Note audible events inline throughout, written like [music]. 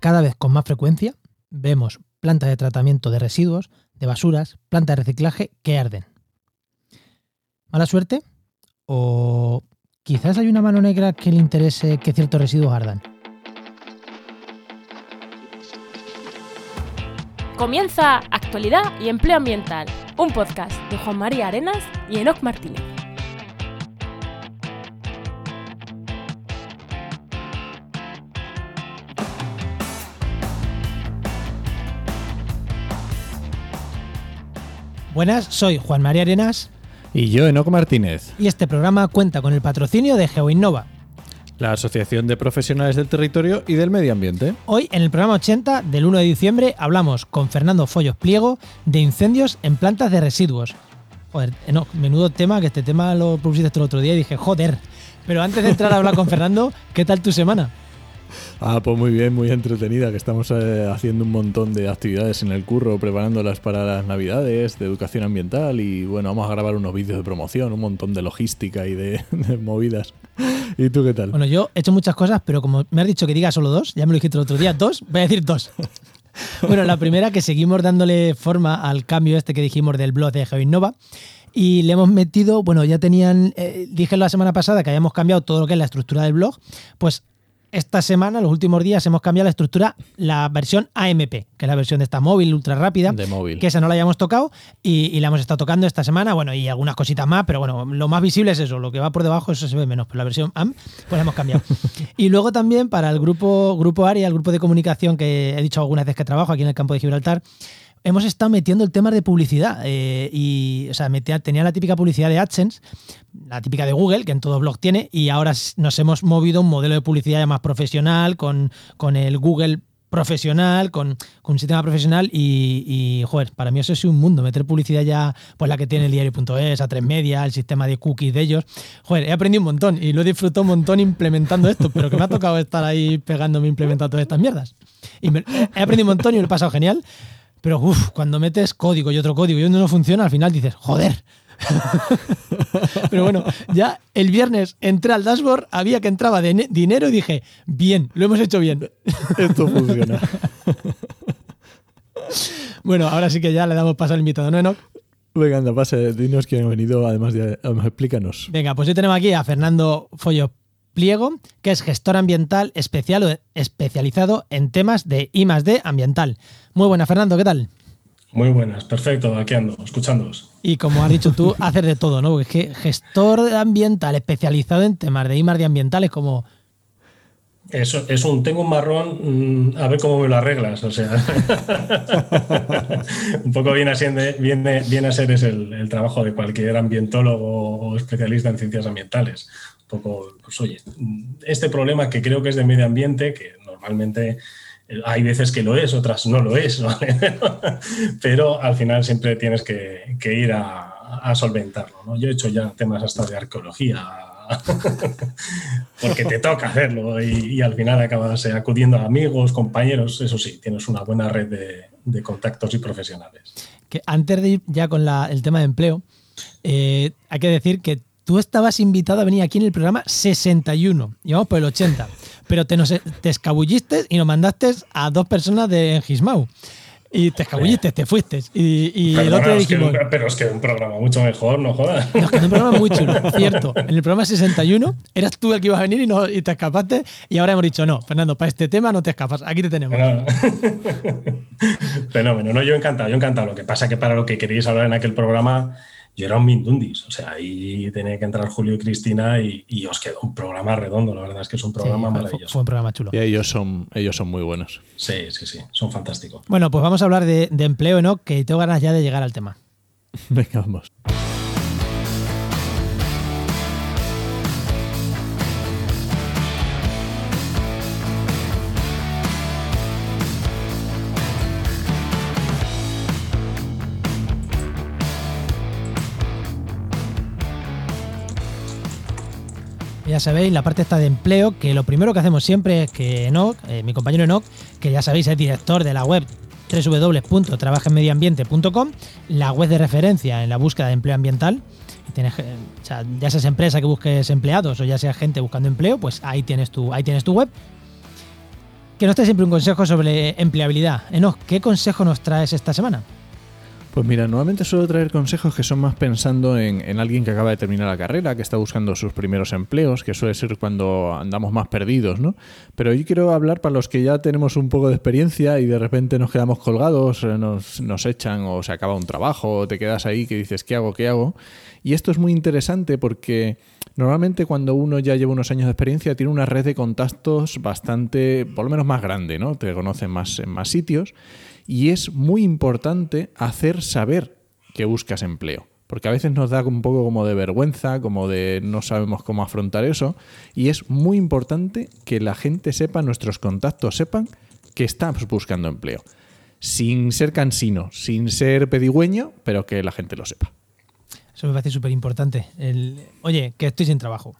cada vez con más frecuencia vemos plantas de tratamiento de residuos, de basuras, plantas de reciclaje que arden. ¿Mala suerte? ¿O quizás hay una mano negra que le interese que ciertos residuos ardan? Comienza Actualidad y Empleo Ambiental, un podcast de Juan María Arenas y Enoc Martínez. Buenas, soy Juan María Arenas Y yo, Enoco Martínez, y este programa cuenta con el patrocinio de GeoInnova. la Asociación de Profesionales del Territorio y del Medio Ambiente. Hoy, en el programa 80 del 1 de diciembre, hablamos con Fernando Follos Pliego de incendios en plantas de residuos. Joder, no, menudo tema, que este tema lo pusiste el otro día y dije, joder. Pero antes de entrar a hablar con Fernando, ¿qué tal tu semana? Ah, pues muy bien, muy entretenida, que estamos eh, haciendo un montón de actividades en el curro, preparándolas para las navidades, de educación ambiental y bueno, vamos a grabar unos vídeos de promoción, un montón de logística y de, [laughs] de movidas. ¿Y tú qué tal? Bueno, yo he hecho muchas cosas, pero como me has dicho que diga solo dos, ya me lo dijiste el otro día, dos, voy a decir dos. [laughs] Bueno, la primera que seguimos dándole forma al cambio este que dijimos del blog de GeoInnova y le hemos metido, bueno, ya tenían, eh, dije la semana pasada que habíamos cambiado todo lo que es la estructura del blog, pues esta semana, los últimos días, hemos cambiado la estructura, la versión AMP, que es la versión de esta móvil ultra rápida, De móvil. que esa no la hayamos tocado y, y la hemos estado tocando esta semana, bueno, y algunas cositas más, pero bueno, lo más visible es eso, lo que va por debajo, eso se ve menos, pero la versión AM, pues la hemos cambiado. [laughs] y luego también para el grupo, grupo ARIA, el grupo de comunicación que he dicho algunas veces que trabajo aquí en el campo de Gibraltar, hemos estado metiendo el tema de publicidad. eh, y, o sea, metía- tenía la típica publicidad de AdSense, la típica de Google, que en todo blog tiene, y ahora nos hemos movido a un modelo de publicidad ya más profesional, con, con el Google profesional, con, con un sistema profesional y, y, joder, para mí eso es un mundo, meter publicidad ya, pues la que tiene el diario.es, a tres media, el sistema de cookies de ellos. Joder, he aprendido un montón y lo he disfrutado un montón implementando esto, pero que me ha tocado estar ahí pegándome implementando todas estas mierdas. Y me- he aprendido un montón y me lo he pasado genial, pero uff, cuando metes código y otro código y uno no funciona, al final dices, joder. [laughs] Pero bueno, ya el viernes entré al dashboard, había que entraba de dinero y dije, bien, lo hemos hecho bien. [laughs] Esto funciona. [laughs] Bueno, ahora sí que ya le damos paso al invitado, ¿no, Enoch? Venga, anda, pase, dinos quién ha venido, además de... además, explícanos. Venga, pues hoy tenemos aquí a Fernando Follo Pliego, que es gestor ambiental especial especializado en temas de I más D ambiental. Muy buena, Fernando, ¿qué tal? Muy buenas, perfecto, aquí ando, escuchándoos. Y como has dicho tú, [laughs] haces de todo, ¿no? Porque es que gestor ambiental especializado en temas de I más D ambiental es como... Eso es un, tengo un marrón, mm, a ver cómo me lo arreglas, o sea. [laughs] un poco viene a ser, viene, viene a ser es el, el trabajo de cualquier ambientólogo o especialista en ciencias ambientales. Poco, pues oye, este problema que creo que es de medio ambiente, que normalmente eh, hay veces que lo es, otras no lo es, [laughs] ¿vale? pero al final siempre tienes que, ir a, solventarlo. ¿no? Yo he hecho ya temas hasta de arqueología, [laughs] porque te toca hacerlo y, al final acabas acudiendo a amigos, compañeros, eso sí, tienes una buena red de, contactos y profesionales. Antes de ir ya con la, el tema de empleo, eh, hay que decir que tú estabas invitado a venir aquí en el programa 61, íbamos por el 80, pero te, nos, te escabulliste y nos mandaste a dos personas de Engismau. Y te escabulliste, te fuiste. Y, y Perdona, el otro es que- dijimos. pero es que un programa mucho mejor, no jodas. No, es que es un programa muy chulo, [laughs] cierto. En el programa 61 eras tú el que ibas a venir y, no, y te escapaste. Y ahora hemos dicho, no, Fernando, para este tema no te escapas. Aquí te tenemos. Bueno, [laughs] Fenómeno, no, yo encantado, yo encantado. Lo que pasa que para lo que queréis hablar en aquel programa, yo era un mindundis. O sea, ahí tenía que entrar Julio y Cristina y, y os quedó un programa redondo. La verdad es que es un Sí, programa fue, maravilloso. fue un programa chulo. Y ellos son, ellos son muy buenos. Sí, sí, sí, son fantásticos. Bueno, pues vamos a hablar de, de empleo, ¿no? Que tengo ganas ya de llegar al tema. [laughs] Venga, vamos. Ya sabéis, la parte está de empleo, que lo primero que hacemos siempre es que Enoch, eh, mi compañero Enoch, que ya sabéis es director de la web www.trabajenmedioambiente.com, la web de referencia en la búsqueda de empleo ambiental. Tienes, sea, ya seas empresa que busques empleados o ya sea gente buscando empleo, pues ahí tienes tu, ahí tienes tu web. que nos trae siempre un consejo sobre empleabilidad. Enoch, ¿qué consejo nos traes esta semana? Pues mira, nuevamente suelo traer consejos que son más pensando en, alguien que acaba de terminar la carrera, que está buscando sus primeros empleos, que suele ser cuando andamos más perdidos, ¿no? Pero hoy quiero hablar para los que ya tenemos un poco de experiencia y de repente nos quedamos colgados, eh, nos, nos echan o se acaba un trabajo o te quedas ahí que dices, ¿qué hago? ¿Qué hago? Y esto es muy interesante porque normalmente cuando uno ya lleva unos años de experiencia tiene una red de contactos bastante, por lo menos más grande, ¿no? Te conocen más en más sitios y es muy importante hacer saber que buscas empleo. Porque a veces nos da un poco como de vergüenza, como de no sabemos cómo afrontar eso. Y es muy importante que la gente sepa, nuestros contactos sepan que estamos buscando empleo. Sin ser cansino, sin ser pedigüeño, pero que la gente lo sepa. Eso me parece súper importante. Oye, que estoy sin trabajo.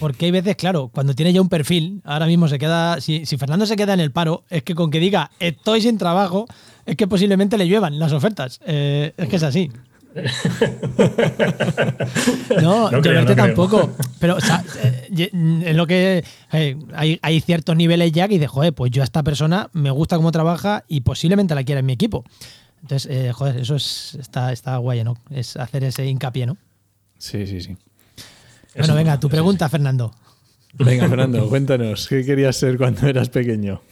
Porque hay veces, claro, cuando tiene ya un perfil, ahora mismo se queda. Si, Fernando se queda en el paro, es que con que diga estoy sin trabajo, es que posiblemente le lluevan las ofertas. Eh, es que es así. [laughs] no, yo creo, tampoco. Pero o sea, eh, es lo que eh, hay, ciertos niveles ya que dices, joder, pues yo a esta persona me gusta cómo trabaja y posiblemente la quiera en mi equipo. Entonces, joder, eso es, está, está guay, ¿no? Es hacer ese hincapié, ¿no? Sí, sí, sí. Bueno, venga, tu pregunta, Fernando. Venga, Fernando, cuéntanos, ¿qué querías ser cuando eras pequeño?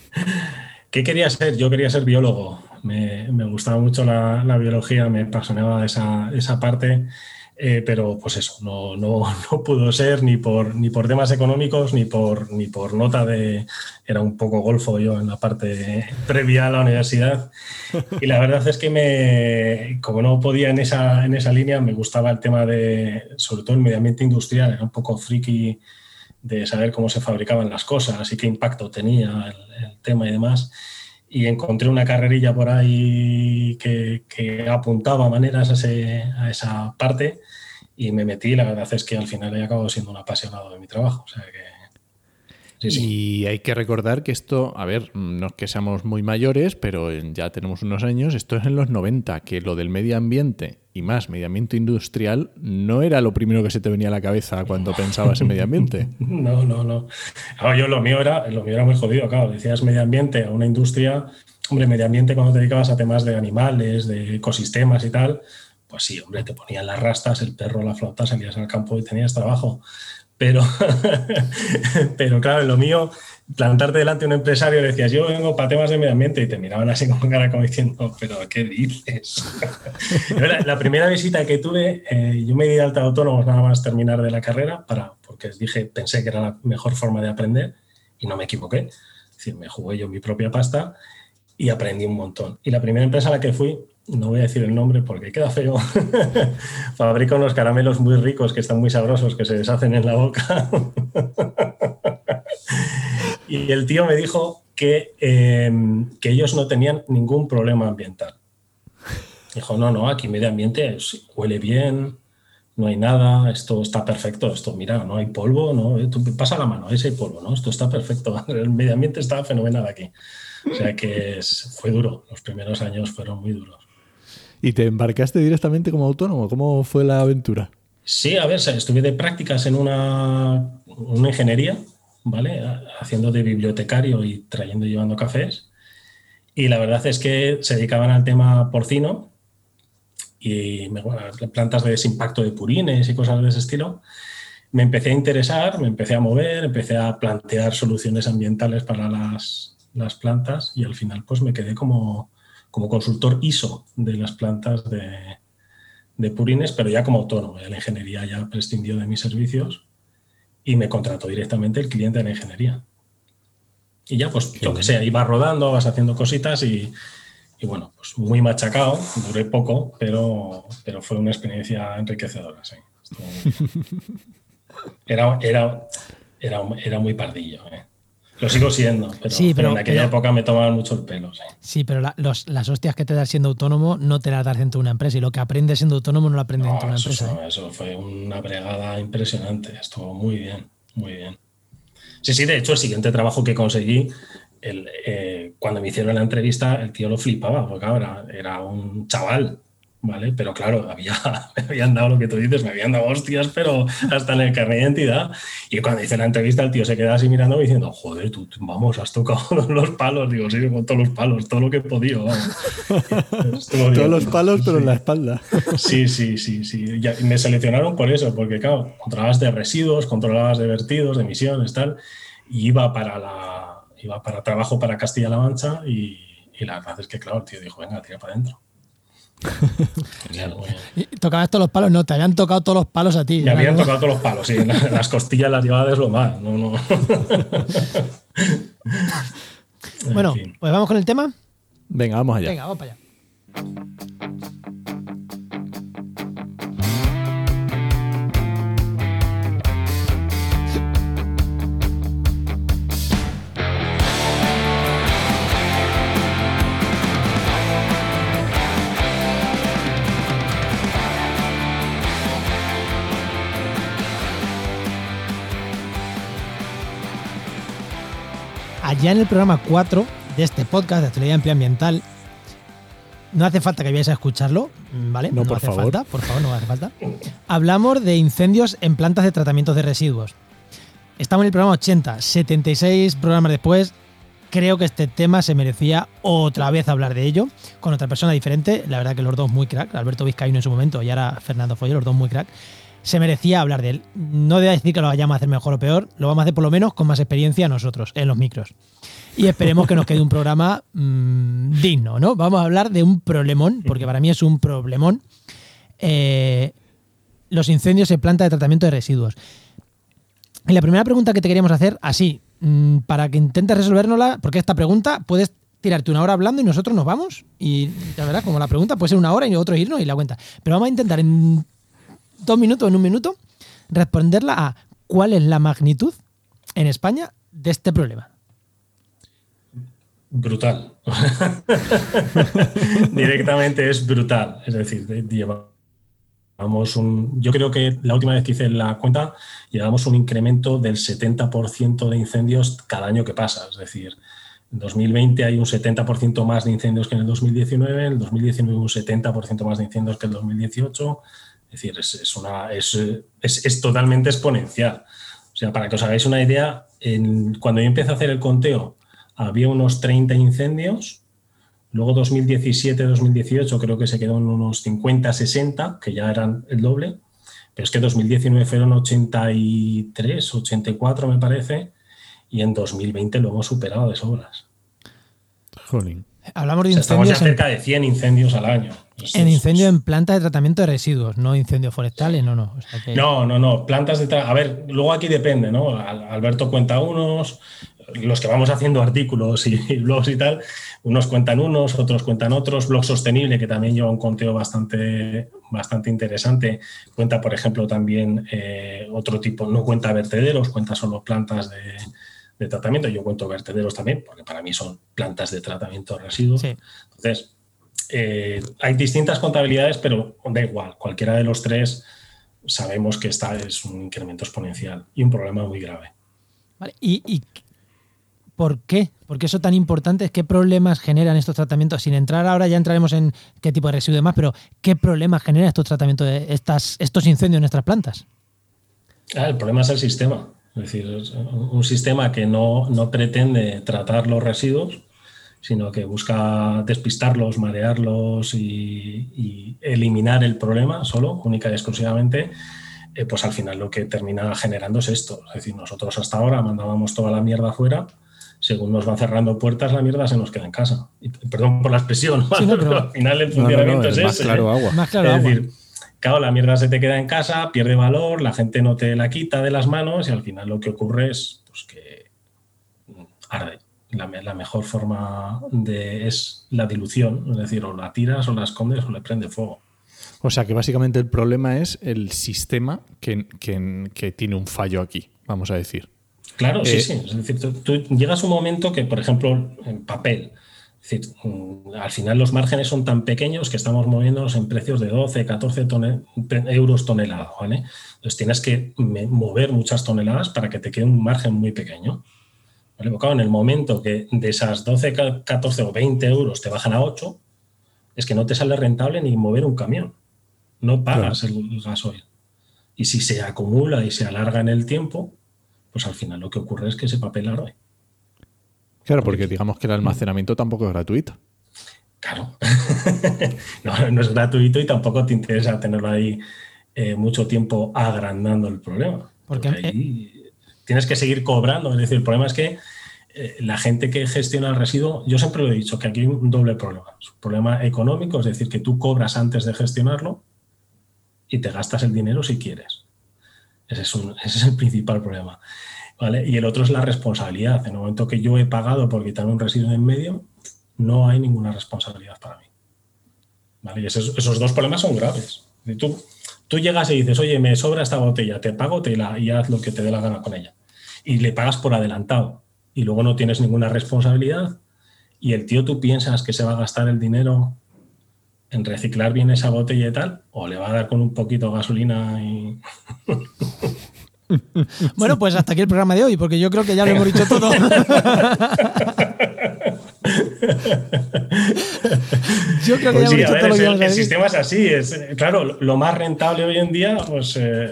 ¿Qué quería ser? Yo quería ser biólogo. Me, gustaba mucho la, biología, me apasionaba esa, esa parte eh, pero pues eso, no, no, [laughs] no, pudo ser ni por, ni por temas económicos ni por, ni por nota de... Era un poco golfo yo en la parte previa a la universidad. Y la verdad es que me, como no podía en esa, en esa línea, me gustaba el tema de, sobre todo el medio ambiente industrial, era un poco friki de saber cómo se fabricaban las cosas y qué impacto tenía el tema y demás y encontré una carrerilla por ahí que, apuntaba maneras a, esa parte y me metí. La verdad es que al final he acabado siendo un apasionado de mi trabajo. O y hay que recordar que esto, a ver, no es que seamos muy mayores, pero ya tenemos unos años, esto es en los 90, que lo del medio ambiente y más medio ambiente industrial no era lo primero que se te venía a la cabeza cuando pensabas en medio ambiente. [laughs] No, no, no. yo lo mío era, lo mío era muy jodido, claro, decías medio ambiente a una industria, hombre, medio ambiente cuando te dedicabas a temas de animales, de ecosistemas y tal, pues sí, hombre, te ponían las rastas, el perro, la flota, salías al campo y tenías trabajo. Pero, [laughs] pero claro, lo mío, plantarte delante de un empresario decías, yo vengo para temas de medio ambiente y te miraban así con cara como diciendo, pero ¿qué dices? [laughs] la, primera visita que tuve, eh, yo me di de alta autónomo nada más terminar de la carrera, para, porque dije, pensé que era la mejor forma de aprender y no me equivoqué. Es decir, me jugué yo mi propia pasta y aprendí un montón. Y la primera empresa a la que fui no voy a decir el nombre porque queda feo, [laughs] fabrica unos caramelos muy ricos que están muy sabrosos, que se deshacen en la boca. [laughs] y el tío me dijo que, em, que ellos no tenían ningún problema ambiental. Dijo, no, no, aquí medio ambiente huele bien, no hay nada, esto está perfecto, esto, mira, no hay polvo, no, pasa la mano, ese hay polvo, ¿no? Esto está perfecto, [laughs] el medio ambiente está fenomenal aquí. O sea que fue duro, los primeros años fueron muy duros. ¿Y te embarcaste directamente como autónomo? ¿Cómo fue la aventura? Sí, a ver, estuve de prácticas en una, ingeniería, ¿vale? Haciendo de bibliotecario y trayendo y llevando cafés. Y la verdad es que se dedicaban al tema porcino y plantas de desimpacto de purines y cosas de ese estilo. Me empecé a interesar, me empecé a mover, empecé a plantear soluciones ambientales para las plantas y al final pues me quedé como, como consultor ISO de las plantas de, purines, pero ya como autónomo. Ya la ingeniería ya prescindió de mis servicios y me contrató directamente el cliente de la ingeniería. Y ya, pues, lo que sea, iba rodando, vas haciendo cositas y, bueno, pues muy machacado, duré poco, pero, pero fue una experiencia enriquecedora, sí. [laughs] Era, era, era, era muy pardillo, ¿eh? Lo sigo siendo, pero, en aquella época me tomaban mucho el pelo. Sí, pero las hostias que te das siendo autónomo no te las das dentro de una empresa y lo que aprendes siendo autónomo no lo aprendes dentro de una empresa. ¿eh? Eso fue una bregada impresionante, estuvo muy bien, muy bien. Sí, sí, de hecho el siguiente trabajo que conseguí, el, eh, cuando me hicieron la entrevista, el tío lo flipaba, porque ahora era un chaval, ¿vale? Pero claro, había, [laughs] me habían dado lo que tú dices, me habían dado hostias, pero hasta en el carnet de identidad. Y cuando hice la entrevista, el tío se queda así mirando diciendo, joder, tú, vamos, has tocado [laughs] los palos. Digo, sí, con todos los palos, todo lo que he podido. [laughs] todos los palos, pero en la espalda. Sí, sí, sí, sí. Y me seleccionaron por eso, porque claro, controlabas de residuos, controlabas de vertidos, de emisiones, tal, y iba para la iba para trabajo para Castilla-La Mancha y, y la verdad es que, claro, el tío dijo, venga, tira para adentro. ¿Tocabas todos los palos? No, te habían tocado todos los palos a ti. Me habían tocado todos los palos, sí. Las costillas las llevaba deslomar. No, no. [laughs] bueno, pues vamos con el tema. Venga, vamos allá. Venga, vamos para allá. Allá en el programa 4 de este podcast de actualidad ambiental, no hace falta que vayáis a escucharlo, ¿vale? No, por hace favor. falta, por favor, no hace falta. Hablamos de incendios en plantas de tratamiento de residuos. Estamos en el programa 80, 76 programas después. Creo que este tema se merecía otra vez hablar de ello, con otra persona diferente. La verdad que los dos muy crack, Alberto Vizcaíno en su momento y ahora Fernando Foyo, los dos muy crack se merecía hablar de él. No debe decir que lo vayamos a hacer mejor o peor, lo vamos a hacer por lo menos con más experiencia nosotros en los micros. Y esperemos que nos quede un programa mmm, digno, ¿no? Vamos a hablar de un problemón, porque para mí es un problemón. Eh, los incendios en planta de tratamiento de residuos. Y la primera pregunta que te queríamos hacer, así, mmm, para que intentes resolvernosla, porque esta pregunta puedes tirarte una hora hablando y nosotros nos vamos. Y la verdad, como la pregunta puede ser una hora y nosotros irnos y la cuenta. Pero vamos a intentar en dos minutos, en un minuto, responderla a cuál es la magnitud en España de este problema. Brutal. [laughs] Directamente es brutal. Es decir, llevamos un. Yo creo que la última vez que hice la cuenta, llevamos un incremento del 70% de incendios cada año que pasa. Es decir, en 2020 hay un 70% más de incendios que en el 2019, en el 2019 un 70% más de incendios que en el 2018. Es decir, es, es, una, es, es, es, totalmente exponencial. O sea, para que os hagáis una idea, en, cuando yo empecé a hacer el conteo, había unos 30 incendios. Luego 2017-2018 creo que se quedó en unos 50-60, que ya eran el doble. Pero es que 2019 fueron 83, 84 me parece. Y en 2020 lo hemos superado de sobras. Jolín. Hablamos de o sea, incendios. Estamos ya cerca de 100 incendios al año. Esto en incendio es... en plantas de tratamiento de residuos, no incendios forestales, no, no. O sea que... No, no, no. Plantas de. A ver, luego aquí depende, ¿no? Alberto cuenta unos, los que vamos haciendo artículos y, y, blogs y tal, unos cuentan unos, otros cuentan otros. Blog Sostenible, que también lleva un conteo bastante, bastante interesante, cuenta, por ejemplo, también eh, otro tipo, no cuenta vertederos, cuenta solo plantas de, de, tratamiento. Yo cuento vertederos también, porque para mí son plantas de tratamiento de residuos. Sí. Entonces, eh, hay distintas contabilidades, pero da igual, cualquiera de los tres sabemos que esta es un incremento exponencial y un problema muy grave. Vale. ¿Y, y ¿Por qué? ¿Por qué eso tan importante? ¿Qué problemas generan estos tratamientos? Sin entrar ahora, ya entraremos en qué tipo de residuo y demás, pero ¿qué problemas generan estos tratamientos, de estas, estos incendios en nuestras plantas? Ah, el problema es el sistema. Es decir, un sistema que no, no pretende tratar los residuos, sino que busca despistarlos, marearlos y, y eliminar el problema solo, única y exclusivamente. Eh, pues al final lo que termina generando es esto. Es decir, nosotros hasta ahora mandábamos toda la mierda afuera según nos van cerrando puertas, la mierda se nos queda en casa. Y, perdón por la expresión, sí, no, [laughs] pero, pero, al final el funcionamiento no, no, es, más ese. Claro, [laughs] agua. Más claro, es agua. decir, claro, la mierda se te queda en casa, pierde valor, la gente no te la quita de las manos y al final lo que ocurre es pues, que arde. La, la, mejor forma de, es la dilución, es decir, o la tiras o la escondes o le prende fuego. O sea que básicamente el problema es el sistema que, que, que tiene un fallo aquí, vamos a decir. Claro, sí, eh, sí. Es decir, tú, tú, llegas a un momento que, por ejemplo, en papel, es decir, al final los márgenes son tan pequeños que estamos moviéndonos en precios de 12, 14 tonel, euros tonelada, ¿vale? Entonces tienes que mover muchas toneladas para que te quede un margen muy pequeño. ¿Vale? Porque, claro, en el momento que de esas 12, 14 o 20 euros te bajan a 8, es que no te sale rentable ni mover un camión. No pagas el gasoil. Y si se acumula y se alarga en el tiempo, pues al final lo que ocurre es que ese papel arde. Claro, porque digamos que el almacenamiento tampoco es gratuito. Claro, [laughs] no, es gratuito y tampoco te interesa tenerlo ahí eh, mucho tiempo agrandando el problema. Porque, ahí tienes que seguir cobrando. Es decir, el problema es que eh, la gente que gestiona el residuo, yo siempre lo he dicho, que aquí hay un doble problema. un problema económico, es decir, que tú cobras antes de gestionarlo y te gastas el dinero si quieres. Ese es, es el principal problema. ¿vale? Y el otro es la responsabilidad. En el momento que yo he pagado por quitarme un residuo en medio, no hay ninguna responsabilidad para mí. ¿vale? Y esos, esos dos problemas son graves. Tú, tú llegas y dices, oye, me sobra esta botella, te pago te la, y haz lo que te dé la gana con ella. Y le pagas por adelantado. Y luego no tienes ninguna responsabilidad. Y el tío tú piensas que se va a gastar el dinero en reciclar bien esa botella y tal, o le va a dar con un poquito de gasolina y... [laughs] bueno, pues hasta aquí el programa de hoy, porque yo creo que ya lo hemos dicho todo. [laughs] yo creo que ya hemos dicho todo lo que el, el sistema es así, es, claro, lo más rentable hoy en día, pues eh,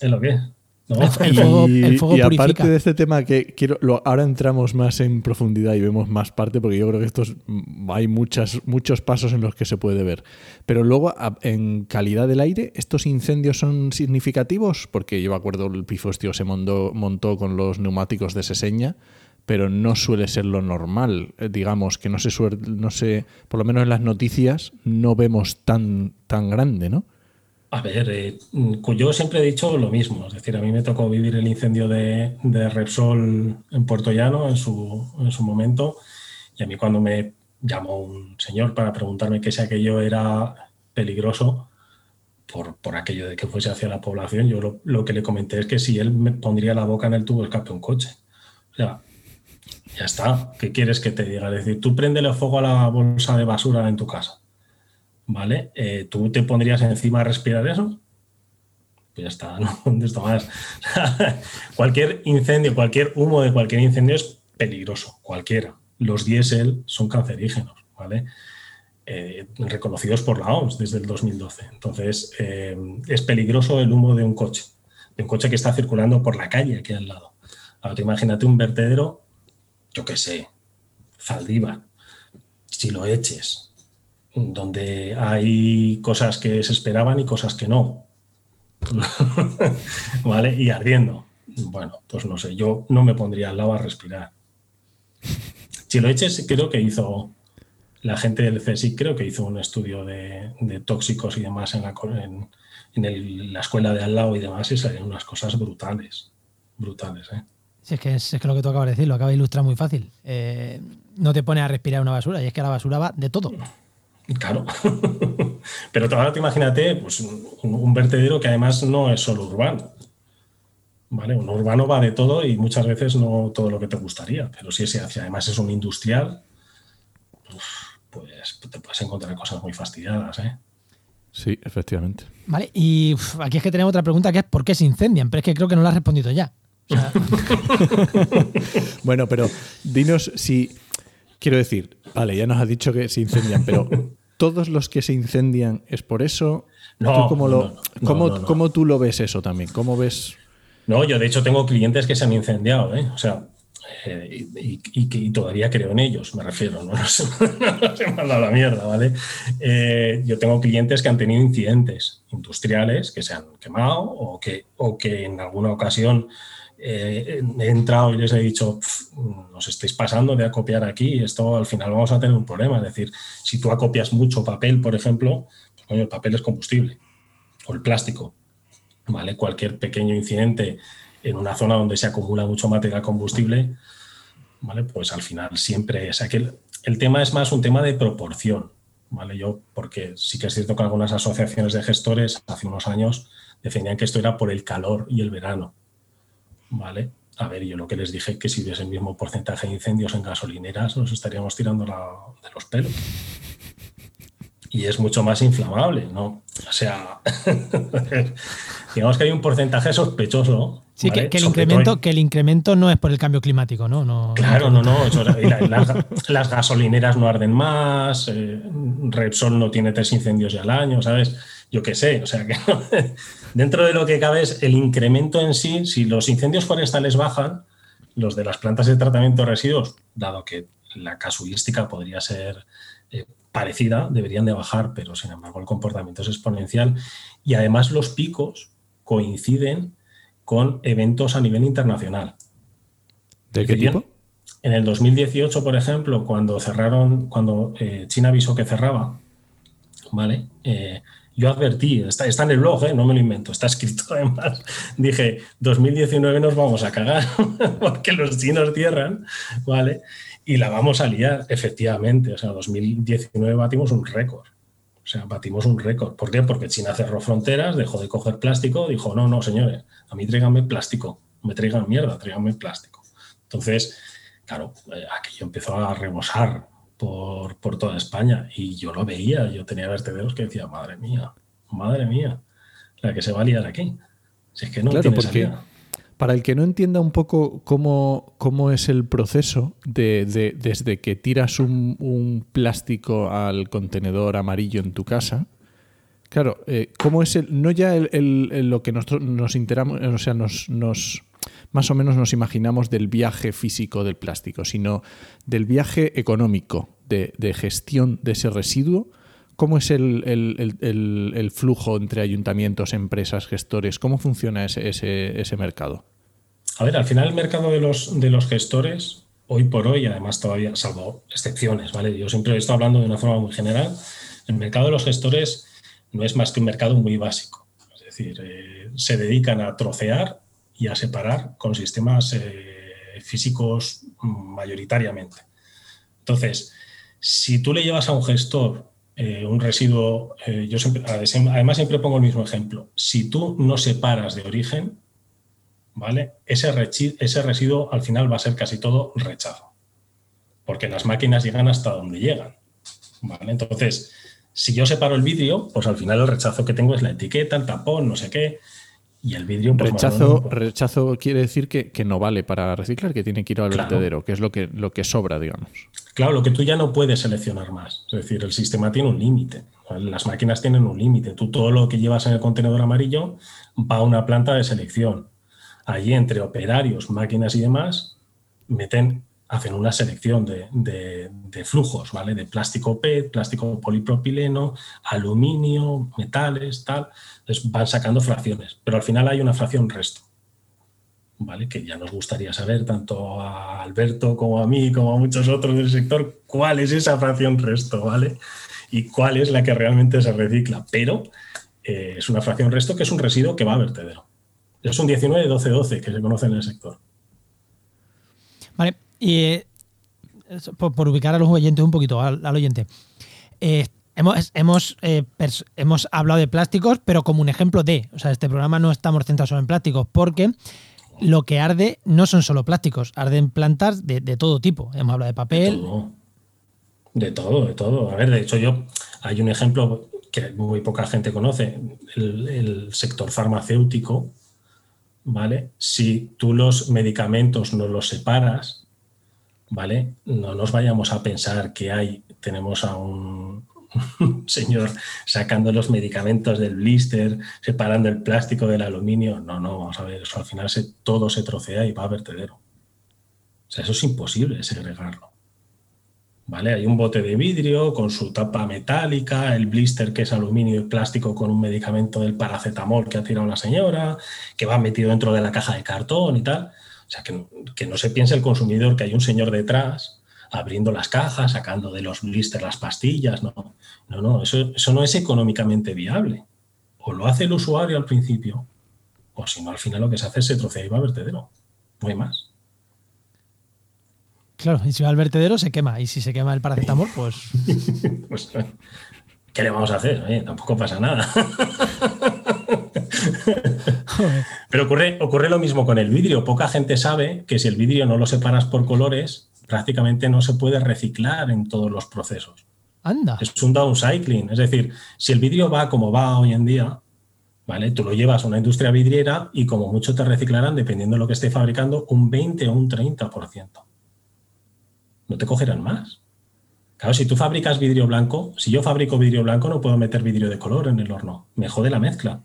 es lo que es. Y, aparte de este tema que quiero, ahora entramos más en profundidad y vemos más parte porque yo creo que estos mm, hay muchas, muchos pasos en los que se puede ver. Pero luego en calidad del aire, ¿estos incendios son significativos? Porque yo me acuerdo el pifostio se montó, montó con los neumáticos de Seseña, pero no suele ser lo normal. Eh, digamos que no se suele, no sé, por lo menos en las noticias no vemos tan, tan grande, ¿no? A ver, eh, yo siempre he dicho lo mismo. Es decir, a mí me tocó vivir el incendio de, Repsol en Puerto Llano en su, en su momento. Y a mí cuando me llamó un señor para preguntarme que si aquello era peligroso por, por aquello de que fuese hacia la población, yo lo, que le comenté es que si él me pondría la boca en el tubo escape un coche. O sea, ya está. ¿Qué quieres que te diga? Es decir, tú prendele fuego a la bolsa de basura en tu casa ¿vale? Eh, ¿Tú te pondrías encima a respirar eso? Pues ya está, [laughs] no contesto más. cualquier incendio, cualquier humo de cualquier incendio es peligroso, cualquiera. Los diésel son cancerígenos, ¿vale? Eh, reconocidos por la OMS desde el 2012. Entonces, eh, es peligroso el humo de un coche, de un coche que está circulando por la calle aquí al lado. Ahora, imagínate un vertedero, yo qué sé, Zaldívar, si lo eches, donde hay cosas que se esperaban y cosas que no. [laughs] ¿Vale? Y ardiendo. Bueno, pues no sé, yo no me pondría al lado a respirar. Si lo eches, creo que hizo la gente del CSIC, creo que hizo un estudio de, tóxicos y demás en, la, en, la, escuela de al lado y demás, y salían unas cosas brutales. Brutales, ¿eh? Sí, es que, es, lo que tú acabas de decir, lo acaba de ilustrar muy fácil. Eh, no te pone a respirar una basura, y es que la basura va de todo. Claro. [laughs] Pero ahora te imagínate pues, un, vertedero que además no es solo urbano. ¿Vale? Un urbano va de todo y muchas veces no todo lo que te gustaría. Pero si ese además es un industrial, pues te puedes encontrar cosas muy fastidiadas. ¿eh? Sí, efectivamente. Vale, y aquí es que tenemos otra pregunta que es ¿por qué se incendian? Pero es que creo que no la has respondido ya. [laughs] bueno, pero dinos si Quiero decir, vale, ya nos has dicho que se incendian, pero [laughs] ¿todos los que se incendian es por eso? No, cómo, lo, cómo, tú lo ves eso también? ¿Cómo ves? No, yo de hecho tengo clientes que se han incendiado, ¿eh? O sea, eh, y, todavía creo en ellos, me refiero, [laughs] no, se, me ha dado la mierda, ¿vale? Eh, yo tengo clientes que han tenido incidentes industriales que se han quemado o que, o que en alguna ocasión eh, he entrado y les he dicho, nos estáis pasando de acopiar aquí, esto al final vamos a tener un problema. Es decir, si tú acopias mucho papel, por ejemplo, pues, el papel es combustible, o el plástico, ¿vale? Cualquier pequeño incidente en una zona donde se acumula mucho material combustible, ¿vale? Pues al final siempre es aquel. El tema es más un tema de proporción, ¿vale? Yo, porque sí que es cierto que algunas asociaciones de gestores hace unos años defendían que esto era por el calor y el verano ¿vale? A ver, yo lo que les dije que si hubiese el mismo porcentaje de incendios en gasolineras, nos estaríamos tirando de los pelos. y es mucho más inflamable, ¿no? O sea, [laughs] digamos que hay un porcentaje sospechoso. Sí, que, el incremento, que el incremento no es por el cambio climático, ¿no? no claro, no, no. [laughs] las, gasolineras no arden más, eh, Repsol no tiene tres incendios ya al año, ¿sabes? Yo qué sé, o sea que [laughs] dentro de lo que cabe es el incremento en sí, si los incendios forestales bajan, los de las plantas de tratamiento de residuos, dado que la casuística podría ser eh, parecida, deberían de bajar, pero sin embargo el comportamiento es exponencial y además los picos coinciden con eventos a nivel internacional. ¿De qué tipo? En el 2018, por ejemplo, cuando cerraron, cuando eh, China avisó que cerraba, ¿vale? Eh, yo advertí, está, está, en el blog, ¿eh? no me lo invento, está escrito [laughs] además. Dije, 2019 nos vamos a cagar [laughs] porque los chinos cierran, ¿vale? y la vamos a liar, efectivamente. O sea, 2019 batimos un récord. O sea, batimos un récord. ¿Por qué? Porque China cerró fronteras, dejó de coger plástico, dijo, no, no, señores, a mí tráiganme plástico, me traigan mierda, tráiganme plástico. Entonces, claro, eh, aquello empezó a rebosar por, por, toda España y yo lo veía, yo tenía vertederos que decía, madre mía, madre mía, la que se va a liar aquí. Si es que no claro, tiene porque, para el que no entienda un poco cómo, cómo es el proceso de, desde que tiras un, plástico al contenedor amarillo en tu casa, claro, eh, ¿cómo es el, no ya el, lo que nosotros nos enteramos, o sea, nos, nos, más o menos nos imaginamos del viaje físico del plástico, sino del viaje económico de, gestión de ese residuo? ¿Cómo es el, flujo entre ayuntamientos, empresas, gestores? ¿Cómo funciona ese, mercado? A ver, al final el mercado de los, gestores, hoy por hoy, además todavía, salvo excepciones, ¿vale? Yo siempre estado hablando de una forma muy general, el mercado de los gestores no es más que un mercado muy básico. Es decir, eh, se dedican a trocear y a separar con sistemas eh, físicos mayoritariamente. Entonces, si tú le llevas a un gestor eh, un residuo, eh, yo siempre, además siempre pongo el mismo ejemplo. Si tú no separas de origen, ¿vale? Ese, ese residuo al final va a ser casi todo rechazo, porque las máquinas llegan hasta donde llegan, ¿vale? Entonces, si yo separo el vidrio, pues al final el rechazo que tengo es la etiqueta, el tapón, no sé qué, y el vidrio... Pues, rechazo, rechazo quiere decir que, no vale para reciclar, que tiene que ir al vertedero, que es lo que, lo que sobra, digamos. Claro, lo que tú ya no puedes seleccionar más. Es decir, el sistema tiene un límite. Las máquinas tienen un límite. Tú todo lo que llevas en el contenedor amarillo va a una planta de selección. Allí, entre operarios, máquinas y demás, meten, hacen una selección de, flujos, ¿vale? De plástico PET, plástico polipropileno, aluminio, metales, tal. Entonces van sacando fracciones. Pero al final hay una fracción resto. ¿vale? Que ya nos gustaría saber, tanto a Alberto como a mí, como a muchos otros del sector, cuál es esa fracción resto, ¿vale? Y cuál es la que realmente se recicla. Pero eh, es una fracción resto que es un residuo que va a vertedero. Es un 19-12-12 que se conoce en el sector. Vale, y eh, por, ubicar a los oyentes un poquito, al, oyente. Eh, hemos, hemos, hemos hablado de plásticos, pero como un ejemplo de, o sea, este programa no estamos centrados solo en plásticos, porque lo que arde no son solo plásticos, arden plantas de, todo tipo. Hemos hablado de papel. De todo. de todo, A ver, de hecho, yo hay un ejemplo que muy poca gente conoce, el, sector farmacéutico, ¿vale? Si tú los medicamentos no los separas, ¿vale? No nos vayamos a pensar que hay, tenemos a un, [laughs] señor sacando los medicamentos del blister, separando el plástico del aluminio. No, no, vamos a ver, eso al final se, todo se trocea y va a vertedero. O sea, eso es imposible segregarlo. ¿Vale? Hay un bote de vidrio con su tapa metálica, el blister que es aluminio y plástico con un medicamento del paracetamol que ha tirado la señora, que va metido dentro de la caja de cartón y tal. O sea, que, que no se piense el consumidor que hay un señor detrás abriendo las cajas, sacando de los blisters las pastillas. No, no, no eso, eso no es económicamente viable. O lo hace el usuario al principio, o si no, al final lo que se hace es se trocea y va al vertedero. No hay más. Claro, y si va al vertedero se quema. Y si se quema el paracetamol, pues. [laughs] pues ¿Qué le vamos a hacer? tampoco pasa nada. [laughs] Pero ocurre, ocurre lo mismo con el vidrio. Poca gente sabe que si el vidrio no lo separas por colores, prácticamente no se puede reciclar en todos los procesos. Anda. Es un downcycling. Es decir, si el vidrio va como va hoy en día, ¿vale? Tú lo llevas a una industria vidriera y como mucho te reciclarán, dependiendo de lo que esté fabricando, un 20 o un 30%. No te cogerán más. Claro, si tú fabricas vidrio blanco, si yo fabrico vidrio blanco, no puedo meter vidrio de color en el horno. Me jode la mezcla.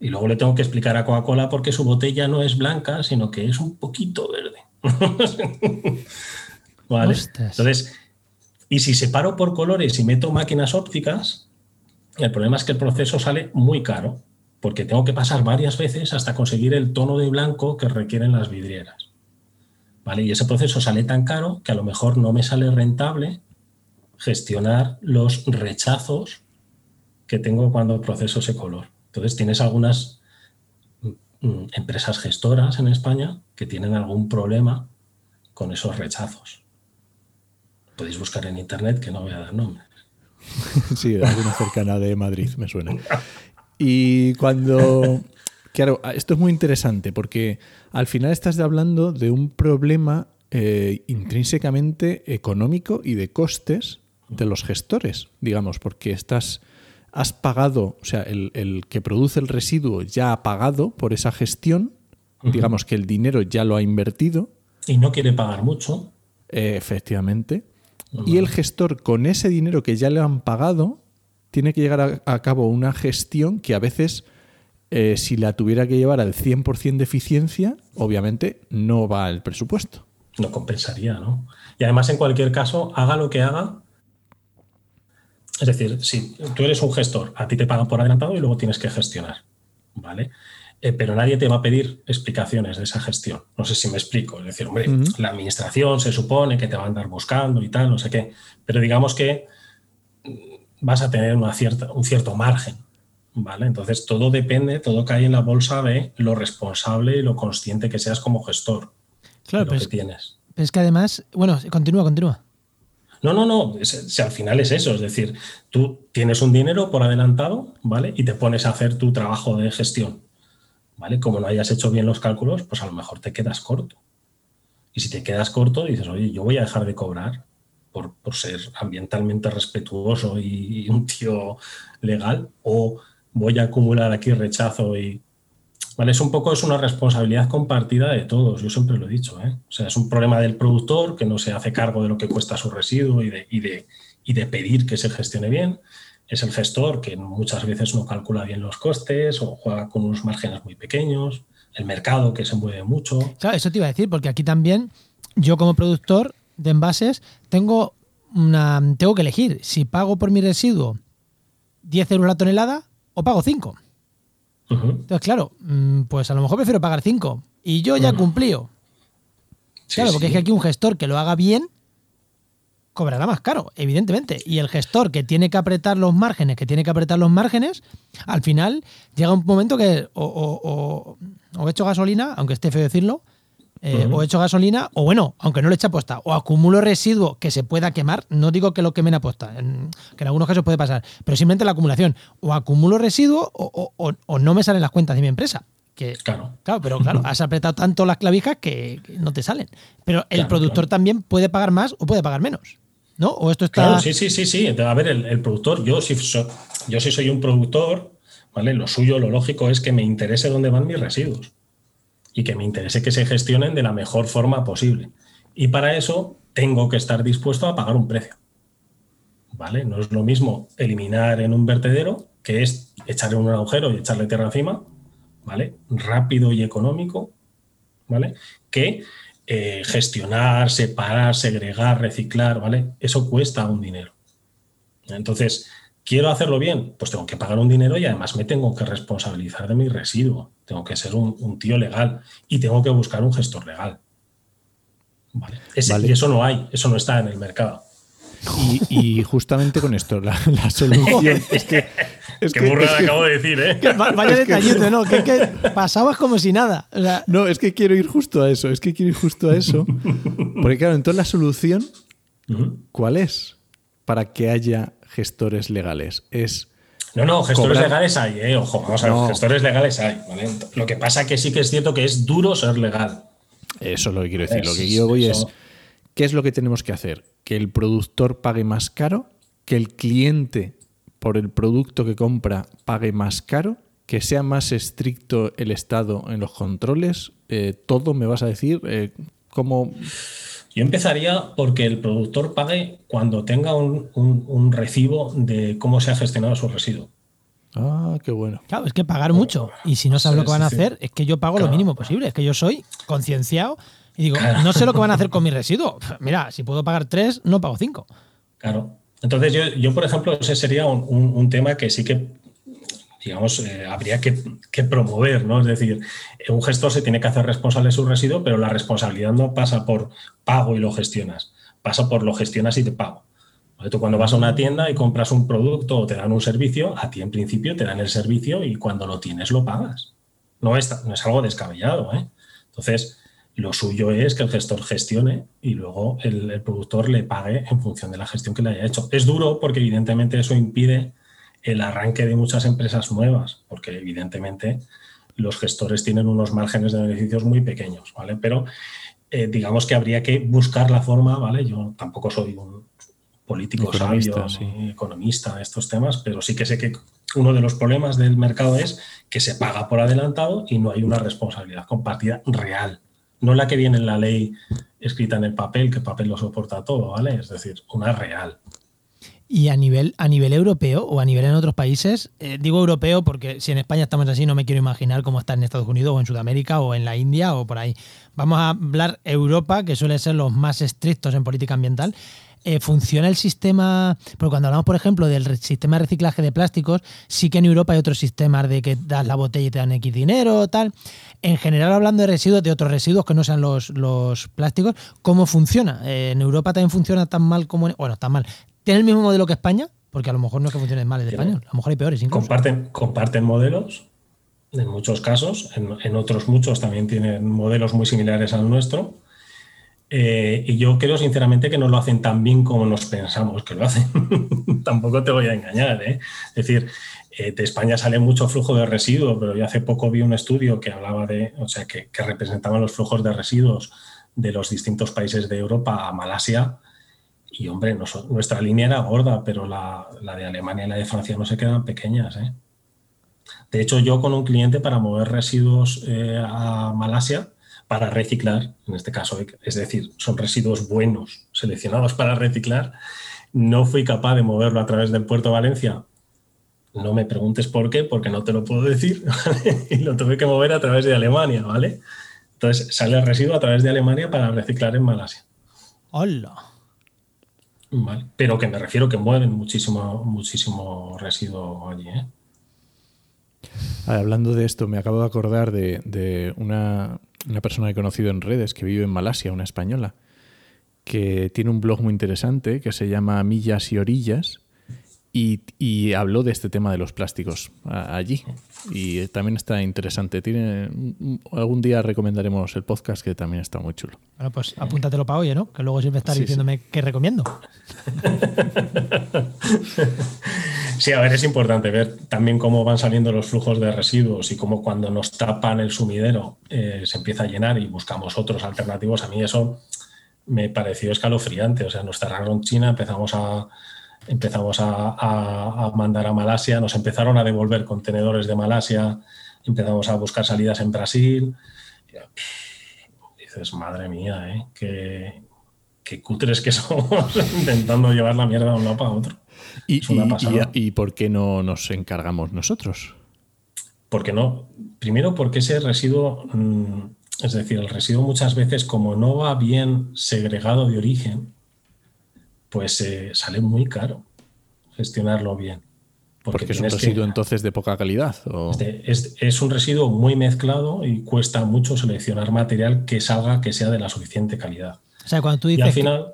Y luego le tengo que explicar a Coca-Cola por qué su botella no es blanca, sino que es un poquito verde. [laughs] ¿Vale? Entonces, y si separo por colores y meto máquinas ópticas, el problema es que el proceso sale muy caro, porque tengo que pasar varias veces hasta conseguir el tono de blanco que requieren las vidrieras. ¿Vale? Y ese proceso sale tan caro que a lo mejor no me sale rentable gestionar los rechazos que tengo cuando proceso ese color. Entonces tienes algunas mm, empresas gestoras en España que tienen algún problema con esos rechazos. Podéis buscar en internet que no voy a dar nombres. [laughs] sí, alguna cercana de Madrid me suena. Y cuando... Claro, esto es muy interesante porque al final estás hablando de un problema eh, intrínsecamente económico y de costes de los gestores, digamos, porque estás has pagado, o sea, el, que produce el residuo ya ha pagado por esa gestión, digamos que el dinero ya lo ha invertido. Y no quiere pagar mucho. Eh, efectivamente. Y el gestor, con ese dinero que ya le han pagado, tiene que llegar a, cabo una gestión que a veces, eh, si la tuviera que llevar al 100% de eficiencia, obviamente no va al presupuesto. No compensaría, ¿no? Y además, en cualquier caso, haga lo que haga, es decir, si tú eres un gestor, a ti te pagan por adelantado y luego tienes que gestionar, ¿vale? Eh, pero nadie te va a pedir explicaciones de esa gestión. No sé si me explico. Es decir, hombre, la administración se supone que te va a andar buscando y tal, no sé qué. Pero digamos que vas a tener una cierta, un cierto margen, ¿vale? Entonces todo depende, todo cae en la bolsa de lo responsable y lo consciente que seas como gestor. Claro, pero que tienes. es que además, bueno, continúa, continúa. No, no, no, si al final es eso, es decir, tú tienes un dinero por adelantado, ¿vale? Y te pones a hacer tu trabajo de gestión, ¿vale? Como no hayas hecho bien los cálculos, pues a lo mejor te quedas corto. Y si te quedas corto, dices, oye, yo voy a dejar de cobrar por, ser ambientalmente respetuoso y un tío legal, o voy a acumular aquí rechazo y es un poco es una responsabilidad compartida de todos, yo siempre lo he dicho. ¿eh? O sea, es un problema del productor que no se hace cargo de lo que cuesta su residuo y de, y de, pedir que se gestione bien. Es el gestor que muchas veces no calcula bien los costes o juega con unos márgenes muy pequeños. El mercado que se mueve mucho. Claro, eso te iba a decir, porque aquí también yo como productor de envases tengo, una, tengo que elegir si pago por mi residuo 10 euros la tonelada o pago 5. Entonces, claro, mm, pues a lo mejor prefiero pagar 5 y yo ya cumplío. claro, porque es que aquí un gestor que lo haga bien cobrará más caro, evidentemente. Y el gestor que tiene que apretar los márgenes, que tiene que apretar los márgenes, al final llega un momento que o, o, o, he hecho gasolina, aunque esté feo decirlo, eh, o he hecho gasolina, o bueno, aunque no lo eche aposta, o acumulo residuo que se pueda quemar, no digo que lo quemen aposta, que en algunos casos puede pasar, pero simplemente la acumulación, o acumulo residuo o, no me salen las cuentas de mi empresa. Que, claro. claro, pero claro, has apretado tanto las clavijas que, no te salen. Pero el productor también puede pagar más o puede pagar menos. ¿No? O esto está. Claro, sí, sí, sí, sí. A ver, el, productor, yo si, yo si soy un productor, ¿vale? Lo suyo, lo lógico es que me interese dónde van mis residuos y que me interese que se gestionen de la mejor forma posible. Y para eso tengo que estar dispuesto a pagar un precio. ¿Vale? No es lo mismo eliminar en un vertedero, que es echarle un agujero y echarle tierra encima, ¿vale? Rápido y económico, ¿vale? Que eh, gestionar, separar, segregar, reciclar, ¿vale? Eso cuesta un dinero. Entonces, ¿quiero hacerlo bien? Pues tengo que pagar un dinero y además me tengo que responsabilizar de mi residuo tengo que ser un, tío legal y tengo que buscar un gestor legal. Vale. Y eso no hay, eso no está en el mercado. Y, justamente con esto, la, solución [laughs] es que. Es Qué burrada acabo de decir, ¿eh? [laughs] vaya [laughs] detallito, ¿no? Que, que, pasabas como si nada. no, es que quiero ir justo a eso, es que quiero ir justo a eso. Porque, claro, entonces la solución, ¿cuál es? Para que haya gestores legales. Es no, no, gestores legales hay, eh, ojo, vamos a ver, gestores legales hay, ¿vale? Lo que pasa que sí que es cierto que es duro ser legal. Eso es lo que quiero decir. lo que yo voy es ¿qué es lo que tenemos que hacer? ¿Que el productor pague más caro? ¿Que el cliente por el producto que compra pague más caro? ¿Que sea más estricto el Estado en los controles? Eh, ¿Todo me vas a decir? Eh, ¿Cómo...? Yo empezaría porque el productor pague cuando tenga un, un recibo de cómo se ha gestionado su residuo. Ah, qué bueno. Claro, es que pagar mucho. Y si no sabes lo que van a hacer, es que yo pago lo mínimo posible. Es que yo soy concienciado y digo, no sé lo que van a hacer con mi residuo. [laughs] Mira, si puedo pagar tres, no pago cinco. Claro. Entonces, yo, yo por ejemplo, ese sería un, tema que sí que, digamos, eh, habría que, promover, ¿no? Es decir, un gestor se tiene que hacer responsable de su residuo, pero la responsabilidad no pasa por pago y lo gestionas, pasa por lo gestionas y te pago. Tú cuando vas a una tienda y compras un producto o te dan un servicio, a ti en principio te dan el servicio y cuando lo tienes lo pagas. No es, no es algo descabellado. ¿eh? Entonces, lo suyo es que el gestor gestione y luego el, productor le pague en función de la gestión que le haya hecho. Es duro porque evidentemente eso impide el arranque de muchas empresas nuevas, porque evidentemente los gestores tienen unos márgenes de beneficios muy pequeños, ¿vale? Pero eh, digamos que habría que buscar la forma, ¿vale? Yo tampoco soy un político sabio, economista, estos temas, pero sí que sé que uno de los problemas del mercado es que se paga por adelantado y no hay una responsabilidad compartida real. No la que viene en la ley escrita en el papel, que el papel lo soporta todo, ¿vale? Es decir, una real. Y a nivel, a nivel europeo o a nivel en otros países, eh, digo europeo porque si en España estamos así, no me quiero imaginar cómo está en Estados Unidos o en Sudamérica o en la India o por ahí. Vamos a hablar Europa, que suele ser los más estrictos en política ambiental. Eh, funciona el sistema, porque cuando hablamos, por ejemplo, del sistema de reciclaje de plásticos, sí que en Europa hay otros sistemas de que das la botella y te dan X dinero, tal. En general, hablando de residuos, de otros residuos que no sean los, los plásticos, ¿cómo funciona? Eh, ¿En Europa también funciona tan mal como en, Bueno, tan mal. ¿Tiene el mismo modelo que España? Porque a lo mejor no es que funcione mal el de España, a lo mejor hay peores incluso. Comparten, comparten modelos, en muchos casos, en, en, otros muchos también tienen modelos muy similares al nuestro. Eh, y yo creo sinceramente que no lo hacen tan bien como nos pensamos que lo hacen. [laughs] Tampoco te voy a engañar. ¿eh? Es decir, eh, de España sale mucho flujo de residuos, pero yo hace poco vi un estudio que hablaba de, o sea, que, que representaba los flujos de residuos de los distintos países de Europa a Malasia. Y hombre, nuestra línea era gorda, pero la, de Alemania y la de Francia no se quedan pequeñas. De hecho, yo con un cliente para mover residuos a Malasia, para reciclar, en este caso, es decir, son residuos buenos seleccionados para reciclar, no fui capaz de moverlo a través del puerto de Valencia. No me preguntes por qué, porque no te lo puedo decir, [laughs] y lo tuve que mover a través de Alemania, ¿vale? Entonces sale el residuo a través de Alemania para reciclar en Malasia. ¡Hola! Vale. Pero que me refiero que mueven muchísimo, muchísimo residuo allí, ¿eh? Hablando de esto, me acabo de acordar de una, una persona que he conocido en redes que vive en Malasia, una española, que tiene un blog muy interesante que se llama Millas y Orillas y, habló de este tema de los plásticos allí. Y también está interesante. Tiene, algún día recomendaremos el podcast que también está muy chulo. Bueno, pues apúntatelo para hoy, ¿no? Que luego siempre estás diciéndome qué recomiendo. [laughs] Sí, a ver, es importante ver también cómo van saliendo los flujos de residuos y cómo cuando nos tapan el sumidero eh, se empieza a llenar y buscamos otros alternativos. A mí eso me pareció escalofriante. O sea, nos cerraron China, empezamos a, empezamos a, mandar a Malasia, nos empezaron a devolver contenedores de Malasia, empezamos a buscar salidas en Brasil. dices, madre mía, ¿eh? qué, qué cutres que [laughs] somos intentando llevar la mierda de un lado para otro. ¿Y, por qué no nos encargamos nosotros? Porque no. Primero, porque ese residuo, mm, es decir, el residuo muchas veces, como no va bien segregado de origen, pues eh, sale muy caro gestionarlo bien. Porque, es un residuo entonces de poca calidad. Es, un residuo muy mezclado y cuesta mucho seleccionar material que salga que sea de la suficiente calidad. O sea, cuando tú dices. al final,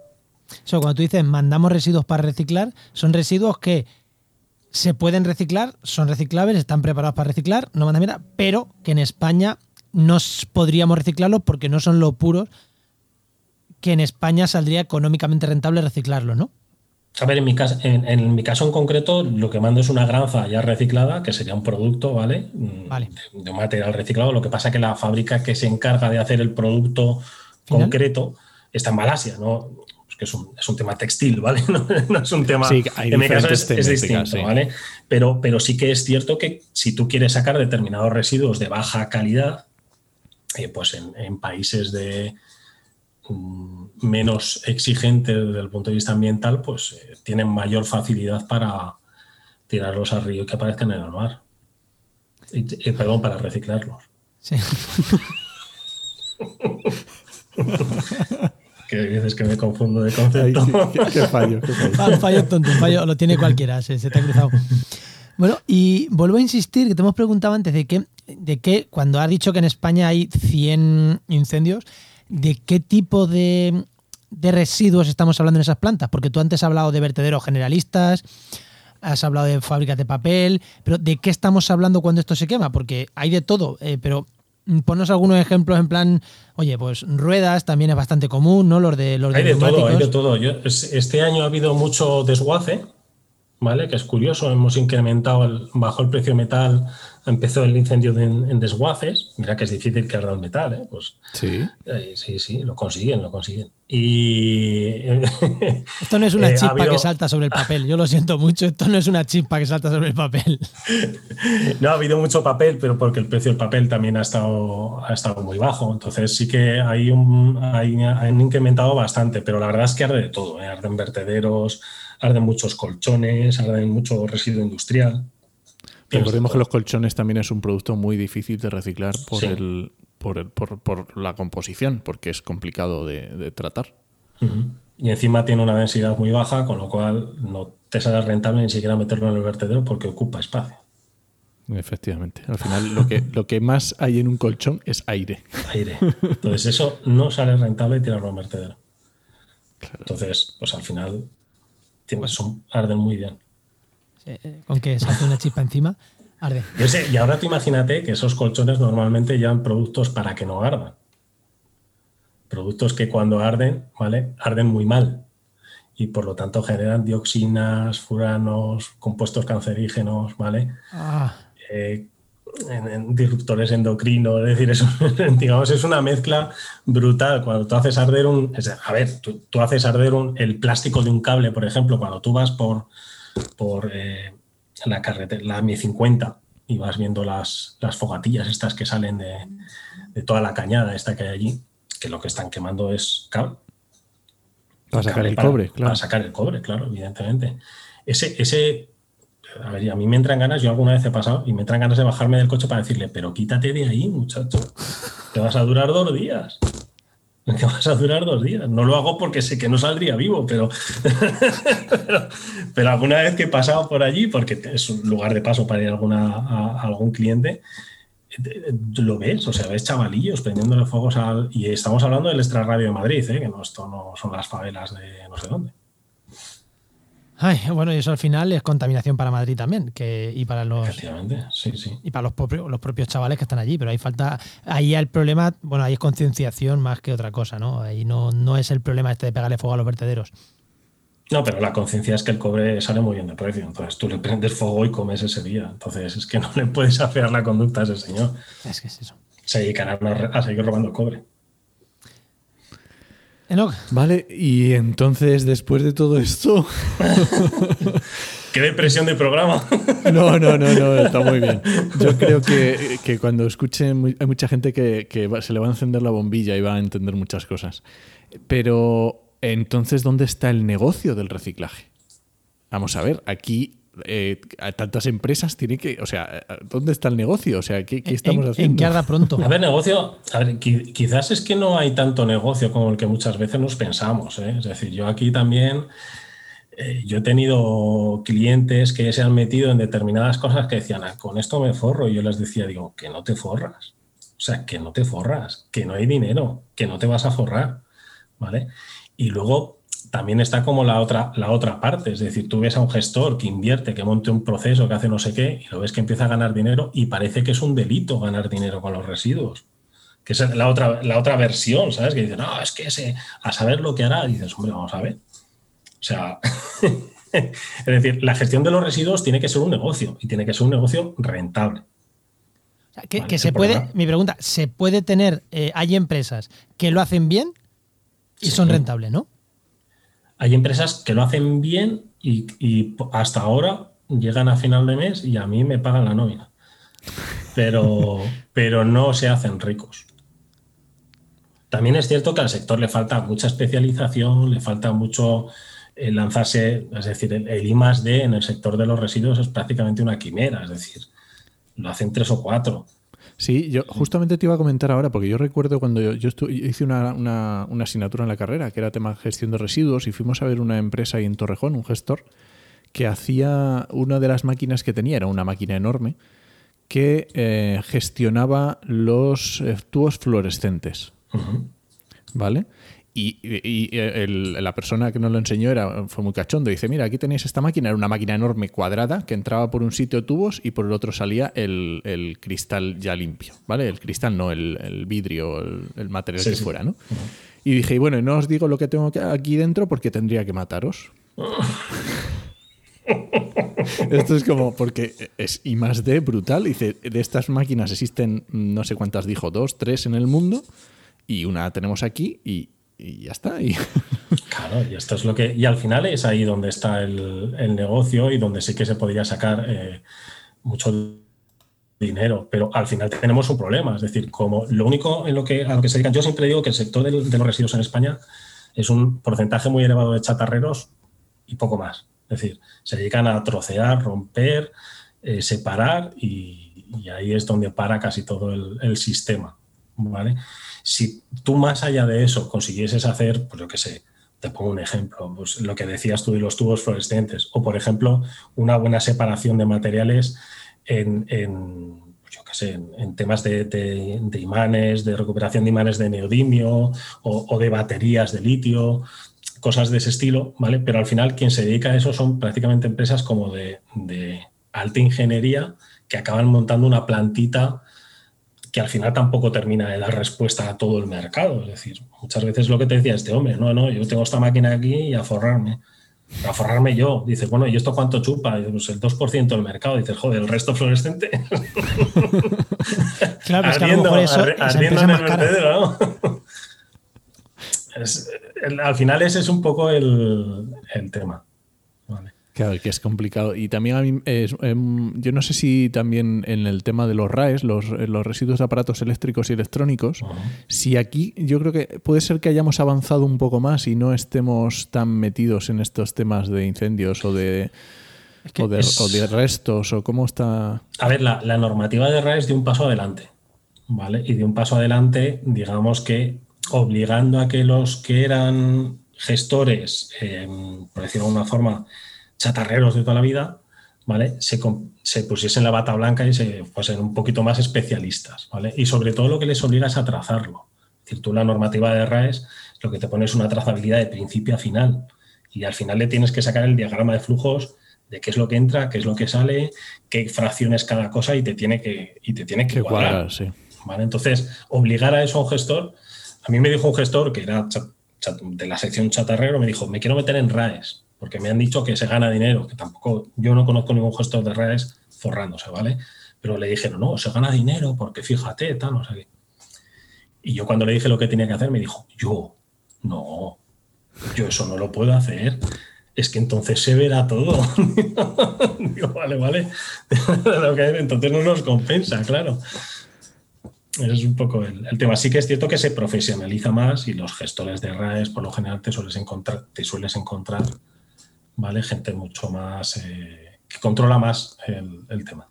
cuando tú dices mandamos residuos para reciclar, son residuos que se pueden reciclar, son reciclables, están preparados para reciclar, no manda mierda, pero que en España no podríamos reciclarlos porque no son lo puros que en España saldría económicamente rentable reciclarlo, ¿no? A ver, en mi, caso, en, mi caso en concreto, lo que mando es una granza ya reciclada, que sería un producto, ¿vale? Mm, vale. De, un material reciclado. Lo que pasa es que la fábrica que se encarga de hacer el producto concreto está en Malasia, ¿no? que es un, es un, tema textil, ¿vale? [laughs] No, es un tema. Sí, hay en mi caso es, es distinto, ¿vale? Pero, pero sí que es cierto que si tú quieres sacar determinados residuos de baja calidad, eh, pues en, en, países de menos exigentes desde el punto de vista ambiental, pues eh, tienen mayor facilidad para tirarlos al río y que aparezcan en el mar. Y, perdón, para reciclarlos. Sí. [laughs] que dices que me confundo de concepto. qué, fallo, qué fallo. Ah, fallo tonto, un fallo lo tiene cualquiera, se, te ha cruzado. Bueno, y vuelvo a insistir que te hemos preguntado antes de que, de que cuando has dicho que en España hay 100 incendios, ¿de qué tipo de, de residuos estamos hablando en esas plantas? Porque tú antes has hablado de vertederos generalistas, has hablado de fábricas de papel, pero ¿de qué estamos hablando cuando esto se quema? Porque hay de todo, eh, pero ponnos algunos ejemplos en plan, oye, pues ruedas también es bastante común, ¿no? Los de los Hay de, todo, hay de todo. este año ha habido mucho desguace, ¿vale? Que es curioso, hemos incrementado, el, bajó el precio de metal empezó el incendio en, desguaces. Mira que es difícil que arda el metal, ¿eh? Pues, sí. Eh, sí, sí, lo consiguen, lo consiguen. Y. esto no es [laughs] una eh, chispa que salta sobre el papel, yo lo siento mucho, esto no es una chispa que salta sobre el papel. [laughs] no, ha habido mucho papel, pero porque el precio del papel también ha estado, ha estado muy bajo. Entonces sí que hay un, hay, han incrementado bastante, pero la verdad es que arde de todo. ¿eh? Arden vertederos, arden muchos colchones, arden mucho residuo industrial. Recordemos que los colchones también es un producto muy difícil de reciclar por, el, por, por, la composición, porque es complicado de, tratar. Y encima tiene una densidad muy baja, con lo cual no te sale rentable ni siquiera meterlo en el vertedero porque ocupa espacio. Efectivamente. Al final lo que, lo que más hay en un colchón es aire. Aire. Entonces eso no sale rentable tirarlo en vertedero. Entonces, pues al final son, arden muy bien. Eh, con que hace una chispa encima, arde. y ahora tú imagínate que esos colchones normalmente llevan productos para que no ardan. Productos que cuando arden, ¿vale? Arden muy mal. Y por lo tanto generan dioxinas, furanos, compuestos cancerígenos, ¿vale? Ah. Eh, en, disruptores endocrinos, es decir, eso, [laughs] digamos, es una mezcla brutal. Cuando tú haces arder un. a ver, tú, haces arder un, el plástico de un cable, por ejemplo, cuando tú vas por, por eh, la carretera, la M50, y vas viendo las, las fogatillas estas que salen de, toda la cañada esta que hay allí, que lo que están quemando es cable. Para sacar el cobre, claro. Para sacar el cobre, claro, evidentemente. Ese, ese, a ver, a mí me entran ganas, yo alguna vez he pasado, y me entran ganas de bajarme del coche para decirle, pero quítate de ahí, muchacho, te vas a durar dos días que vas a durar dos días. No lo hago porque sé que no saldría vivo, [laughs] pero, pero, alguna vez que he pasado por allí, porque es un lugar de paso para ir a, alguna, a, algún cliente, lo ves, o sea, ves chavalillos prendiéndole fuegos al... Y estamos hablando del extrarradio de Madrid, ¿eh? que no, esto no son las favelas de no sé dónde. Ay, bueno, y eso al final es contaminación para Madrid también, que, y para los sí, sí. y para los propios, los propios chavales que están allí, pero ahí falta, ahí el problema, bueno, ahí es concienciación más que otra cosa, ¿no? Ahí no, no es el problema este de pegarle fuego a los vertederos. No, pero la conciencia es que el cobre sale muy bien de precio, entonces tú le prendes fuego y comes ese día, entonces es que no le puedes [laughs] afear la conducta a ese señor. Es que es eso. Se dedicarán a seguir robando cobre. Vale, y entonces después de todo esto. [laughs] Qué depresión de programa. [laughs] no, no, no, no, está muy bien. Yo creo que, cuando escuchen, hay mucha gente que, se le va a encender la bombilla y va a entender muchas cosas. Pero entonces, ¿dónde está el negocio del reciclaje? Vamos a ver, aquí eh, a tantas empresas tiene que, o sea, ¿dónde está el negocio? O sea, ¿qué, estamos haciendo? En qué arda pronto. A ver, negocio, a ver, quizás es que no hay tanto negocio como el que muchas veces nos pensamos. ¿eh? Es decir, yo aquí también, eh, yo he tenido clientes que se han metido en determinadas cosas que decían, ah, con esto me forro. Y yo les decía, digo, que no te forras. O sea, que no te forras, que no hay dinero, que no te vas a forrar. ¿Vale? Y luego también está como la otra, la otra parte, es decir, tú ves a un gestor que invierte, que monte un proceso, que hace no sé qué, y lo ves que empieza a ganar dinero y parece que es un delito ganar dinero con los residuos. Que es la otra, la otra versión, ¿sabes? Que dice, no, es que ese, a saber lo que hará, y dices, hombre, vamos a ver. O sea, [laughs] es decir, la gestión de los residuos tiene que ser un negocio y tiene que ser un negocio rentable. que, se puede, mi pregunta, ¿se puede tener, eh, hay empresas que lo hacen bien Y son rentables, ¿no? Hay empresas que lo hacen bien y, y hasta ahora llegan a final de mes y a mí me pagan la nómina. Pero, [laughs] pero no se hacen ricos. También es cierto que al sector le falta mucha especialización, le falta mucho eh, lanzarse, es decir, el, el I más D en el sector de los residuos es prácticamente una quimera, es decir, lo hacen tres o cuatro. Sí, yo justamente te iba a comentar ahora, porque yo recuerdo cuando yo, yo estu- hice una, una- una asignatura en la carrera, que era tema gestión de residuos, y fuimos a ver una empresa ahí en Torrejón, un gestor, que hacía una de las máquinas que tenía, era una máquina enorme, que eh, gestionaba los eh, tubos fluorescentes. ¿Vale? Y, y- y el- la persona que nos lo enseñó era, fue muy cachondo. Dice, mira, aquí tenéis esta máquina, era una máquina enorme cuadrada que entraba por un sitio tubos y por el otro salía el, el cristal ya limpio, ¿vale? El cristal no, el, el vidrio, el, material Sí, que sí. fuera, ¿no? Y dije, y bueno, no os digo lo que tengo aquí dentro porque tendría que mataros. [laughs] Esto es como, porque es I más D brutal. Dice, de estas máquinas existen, no sé cuántas dijo, dos, tres en el mundo, y una tenemos aquí y, y ya está. Y, [laughs] Claro, y esto es lo que. Y al final es ahí donde está el, el negocio y donde sí que se podría sacar eh, mucho dinero. Pero al final tenemos un problema. Es decir, como lo único en lo que, a lo que se dedican. Yo siempre digo que el sector de los residuos en España es un porcentaje muy elevado de chatarreros y poco más. Es decir, se dedican a trocear, romper, eh, separar y, y ahí es donde para casi todo el, el sistema. ¿vale? Si tú más allá de eso consiguieses hacer, pues yo qué sé, te pongo un ejemplo, pues lo que decías tú de los tubos fluorescentes, o por ejemplo, una buena separación de materiales en, en, pues yo qué sé, en, temas de, imanes, de recuperación de imanes de neodimio o, de baterías de litio, cosas de ese estilo, ¿vale? Pero al final quien se dedica a eso son prácticamente empresas como de alta ingeniería que acaban montando una plantita que al final tampoco termina de dar respuesta a todo el mercado. Es decir, muchas veces lo que te decía este hombre, no, no, yo tengo esta máquina aquí y a forrarme. A forrarme yo. Dices, bueno, ¿y esto cuánto chupa? Yo, Pues el 2% del mercado. Dices, joder, el resto fluorescente. [laughs] Claro, es que a lo mejor eso, ardiendo en el vertedero, ¿no? [laughs] Es- el- al final ese es un poco el, el tema. Claro, que es complicado. Y también a mí, es, em, yo no sé si también en el tema de los RAES, los, los residuos de aparatos eléctricos y electrónicos, si aquí yo creo que puede ser que hayamos avanzado un poco más y no estemos tan metidos en estos temas de incendios o de, que o de, es- o de restos o cómo está... A ver, la, la normativa de RAE es de un paso adelante, ¿vale? Y de un paso adelante, digamos que obligando a que los que eran gestores, eh, por decirlo de alguna forma, chatarreros de toda la vida, ¿vale? Se, pusiesen la bata blanca y se fuesen un poquito más especialistas, ¿vale? Y sobre todo lo que les obliga es a trazarlo. Es decir, tú la normativa de RAES lo que te pone es una trazabilidad de principio a final. Y al final le tienes que sacar el diagrama de flujos de qué es lo que entra, qué es lo que sale, qué fracciones cada cosa y te tiene que, y te tiene que Que cuadrar. cuadrar, sí. ¿vale? Entonces, obligar a eso a un gestor, a mí me dijo un gestor que era de la sección chatarrero, me dijo, me quiero meter en RAES, porque me han dicho que se gana dinero, que tampoco, yo no conozco ningún gestor de RAES forrándose, ¿vale? Pero le dijeron, no, se gana dinero porque fíjate, tal, no sé qué. Y yo cuando le dije lo que tenía que hacer, me dijo, yo, no, yo eso no lo puedo hacer. Es que entonces se verá todo. [laughs] Digo, vale, vale. [laughs] Entonces no nos compensa, claro. Ese es un poco el, tema. Sí que es cierto que se profesionaliza más y los gestores de RAES, por lo general, te sueles encontrar, te sueles encontrar ¿vale? gente mucho más eh, que controla más el, el tema.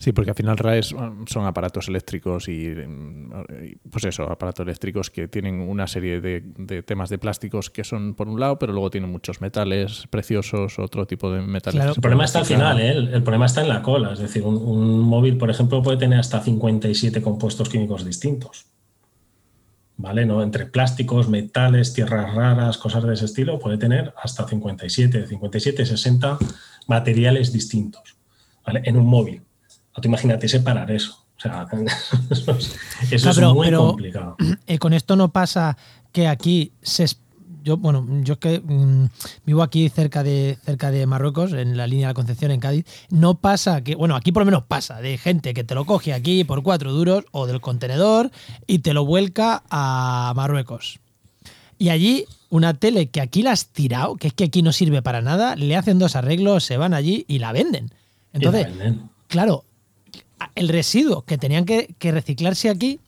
Sí, porque al final RAES son aparatos eléctricos y, mm, y, pues eso, aparatos eléctricos que tienen una serie de, de temas de plásticos que son por un lado, pero luego tienen muchos metales preciosos, otro tipo de metales. Claro. El problema está al final, reciclar. ¿eh? el, el problema está en la cola. Es decir, un, un móvil, por ejemplo, puede tener hasta 57 compuestos químicos distintos. ¿Vale? ¿No? Entre plásticos, metales, tierras raras, cosas de ese estilo, puede tener hasta 57, 57, 60 materiales distintos. ¿Vale? En un móvil. No te imagínate separar eso. O sea, [laughs] eso es, eso No, es pero- muy pero- complicado. [clears throat] Eh, con esto no pasa que aquí se yo bueno yo que mm, vivo aquí cerca de cerca de Marruecos en la línea de la Concepción en Cádiz. No pasa que bueno aquí por lo menos pasa de gente que te lo coge aquí por cuatro duros o del contenedor y te lo vuelca a Marruecos. Y allí una tele que aquí la has tirado, que es que aquí no sirve para nada, le hacen dos arreglos, se van allí y la venden. Entonces, claro, el residuo que tenían que, reciclarse aquí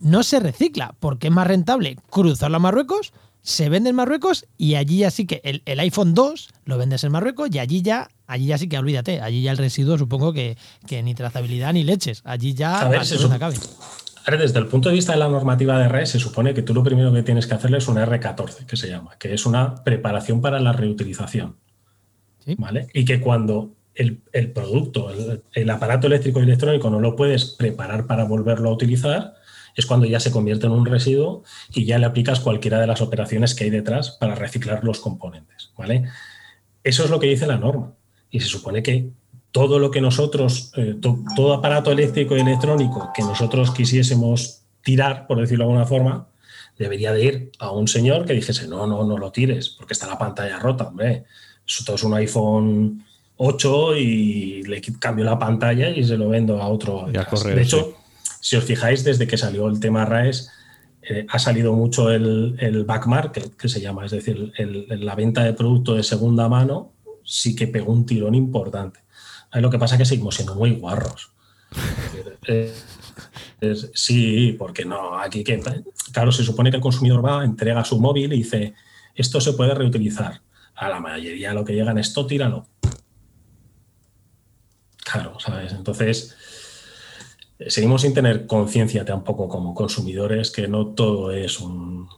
no se recicla porque es más rentable cruzarlo a Marruecos, se vende en Marruecos y allí ya sí que el, iPhone 2 lo vendes en Marruecos y allí ya, allí ya sí que olvídate, allí ya el residuo supongo que, ni trazabilidad ni leches, allí ya a ver, se desde el punto de vista de la normativa de RE, se supone que tú lo primero que tienes que hacerle es una R14, que se llama, que es una preparación para la reutilización. ¿Vale? Y que cuando el, producto, el, aparato eléctrico y electrónico no lo puedes preparar para volverlo a utilizar, es cuando ya se convierte en un residuo y ya le aplicas cualquiera de las operaciones que hay detrás para reciclar los componentes. ¿vale? Eso es lo que dice la norma. Y se supone que todo lo que nosotros, eh, todo aparato eléctrico y electrónico que nosotros quisiésemos tirar, por decirlo de alguna forma, debería de ir a un señor que dijese, no, no, no lo tires, porque está la pantalla rota, hombre. Eso es un iPhone 8 y le cambio la pantalla y se lo vendo a otro. de hecho, si os fijáis, desde que salió el tema RAES, eh, ha salido mucho el, el back market, que se llama, es decir, la venta de producto de segunda mano sí que pegó un tirón importante. Lo que pasa es que seguimos siendo muy guarros. [laughs] sí, porque no, aquí que. Claro, se supone que el consumidor va, entrega su móvil y dice: Esto se puede reutilizar. A la mayoría lo que llegan es esto, tíralo. Claro, ¿sabes? Entonces, seguimos sin tener conciencia tampoco como consumidores que no todo es un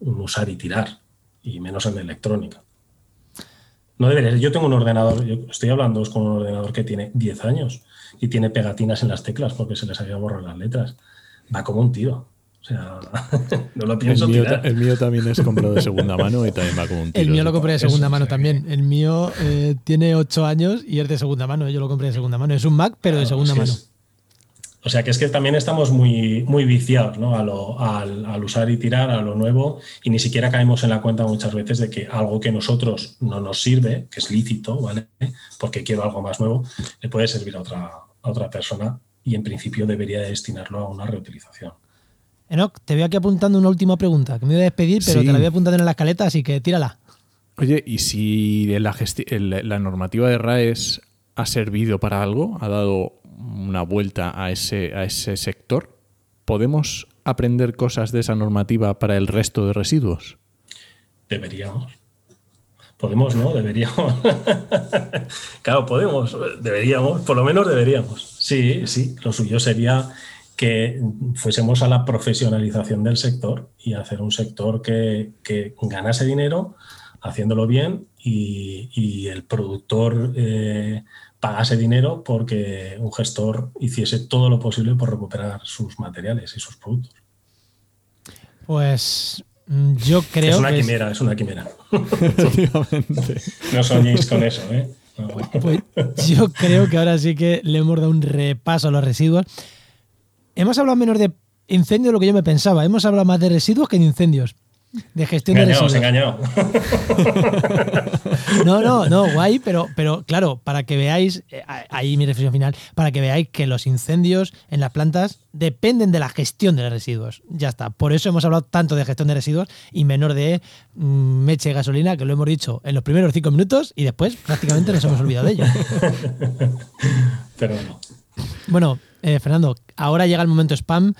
usar y tirar, y menos en electrónica. No debería. Yo tengo un ordenador, yo estoy hablando con un ordenador que tiene 10 años y tiene pegatinas en las teclas porque se les había borrado las letras. Va como un tiro. O sea, [laughs] no lo pienso el mío, el mío, también es comprado de segunda mano y también va como un tiro. El mío lo compré de segunda mano también. El mío eh, tiene 8 años y es de segunda mano. Yo lo compré de segunda mano. Es un Mac, pero de segunda mano. O sea que es que también estamos muy, muy viciados ¿no? al, usar y tirar a lo nuevo y ni siquiera caemos en la cuenta muchas veces de que algo que a nosotros no nos sirve, que es lícito, ¿vale? Porque quiero algo más nuevo, le puede servir a otra, otra persona y en principio debería destinarlo a una reutilización. Enoch, te voy aquí apuntando una última pregunta, que me voy a despedir, pero te la voy apuntando en la escaleta, así que tírala. Oye, ¿y si la, la normativa de RAES ha servido para algo? ¿Ha dado una vuelta a ese, a ese sector, ¿podemos aprender cosas de esa normativa para el resto de residuos? Deberíamos. Podemos, ¿no? Deberíamos. [laughs] claro, podemos, deberíamos, por lo menos deberíamos. Sí, sí, lo suyo sería que fuésemos a la profesionalización del sector y hacer un sector que, ganase dinero haciéndolo bien y, el productor eh, pagase dinero porque un gestor hiciese todo lo posible por recuperar sus materiales y sus productos. Pues mm, yo creo es una quimera, es... una quimera. [laughs] no soñéis con eso, ¿eh? Pues yo creo que ahora sí que le hemos dado un repaso a los residuos. Hemos hablado menos de incendios de lo que yo me pensaba. Hemos hablado más de residuos que de incendios. De gestión de residuos. engañado. [laughs] No, no, no, guay, pero, pero claro, para que veáis, eh, ahí mi reflexión final, para que veáis que los incendios en las plantas dependen de la gestión de los residuos. Ya está. Por eso hemos hablado tanto de gestión de residuos y menor de mm, meche y gasolina, que lo hemos dicho en los primeros cinco minutos y después prácticamente nos hemos olvidado de ello. [laughs] Pero no. Bueno, eh, Fernando, ahora llega el momento spam.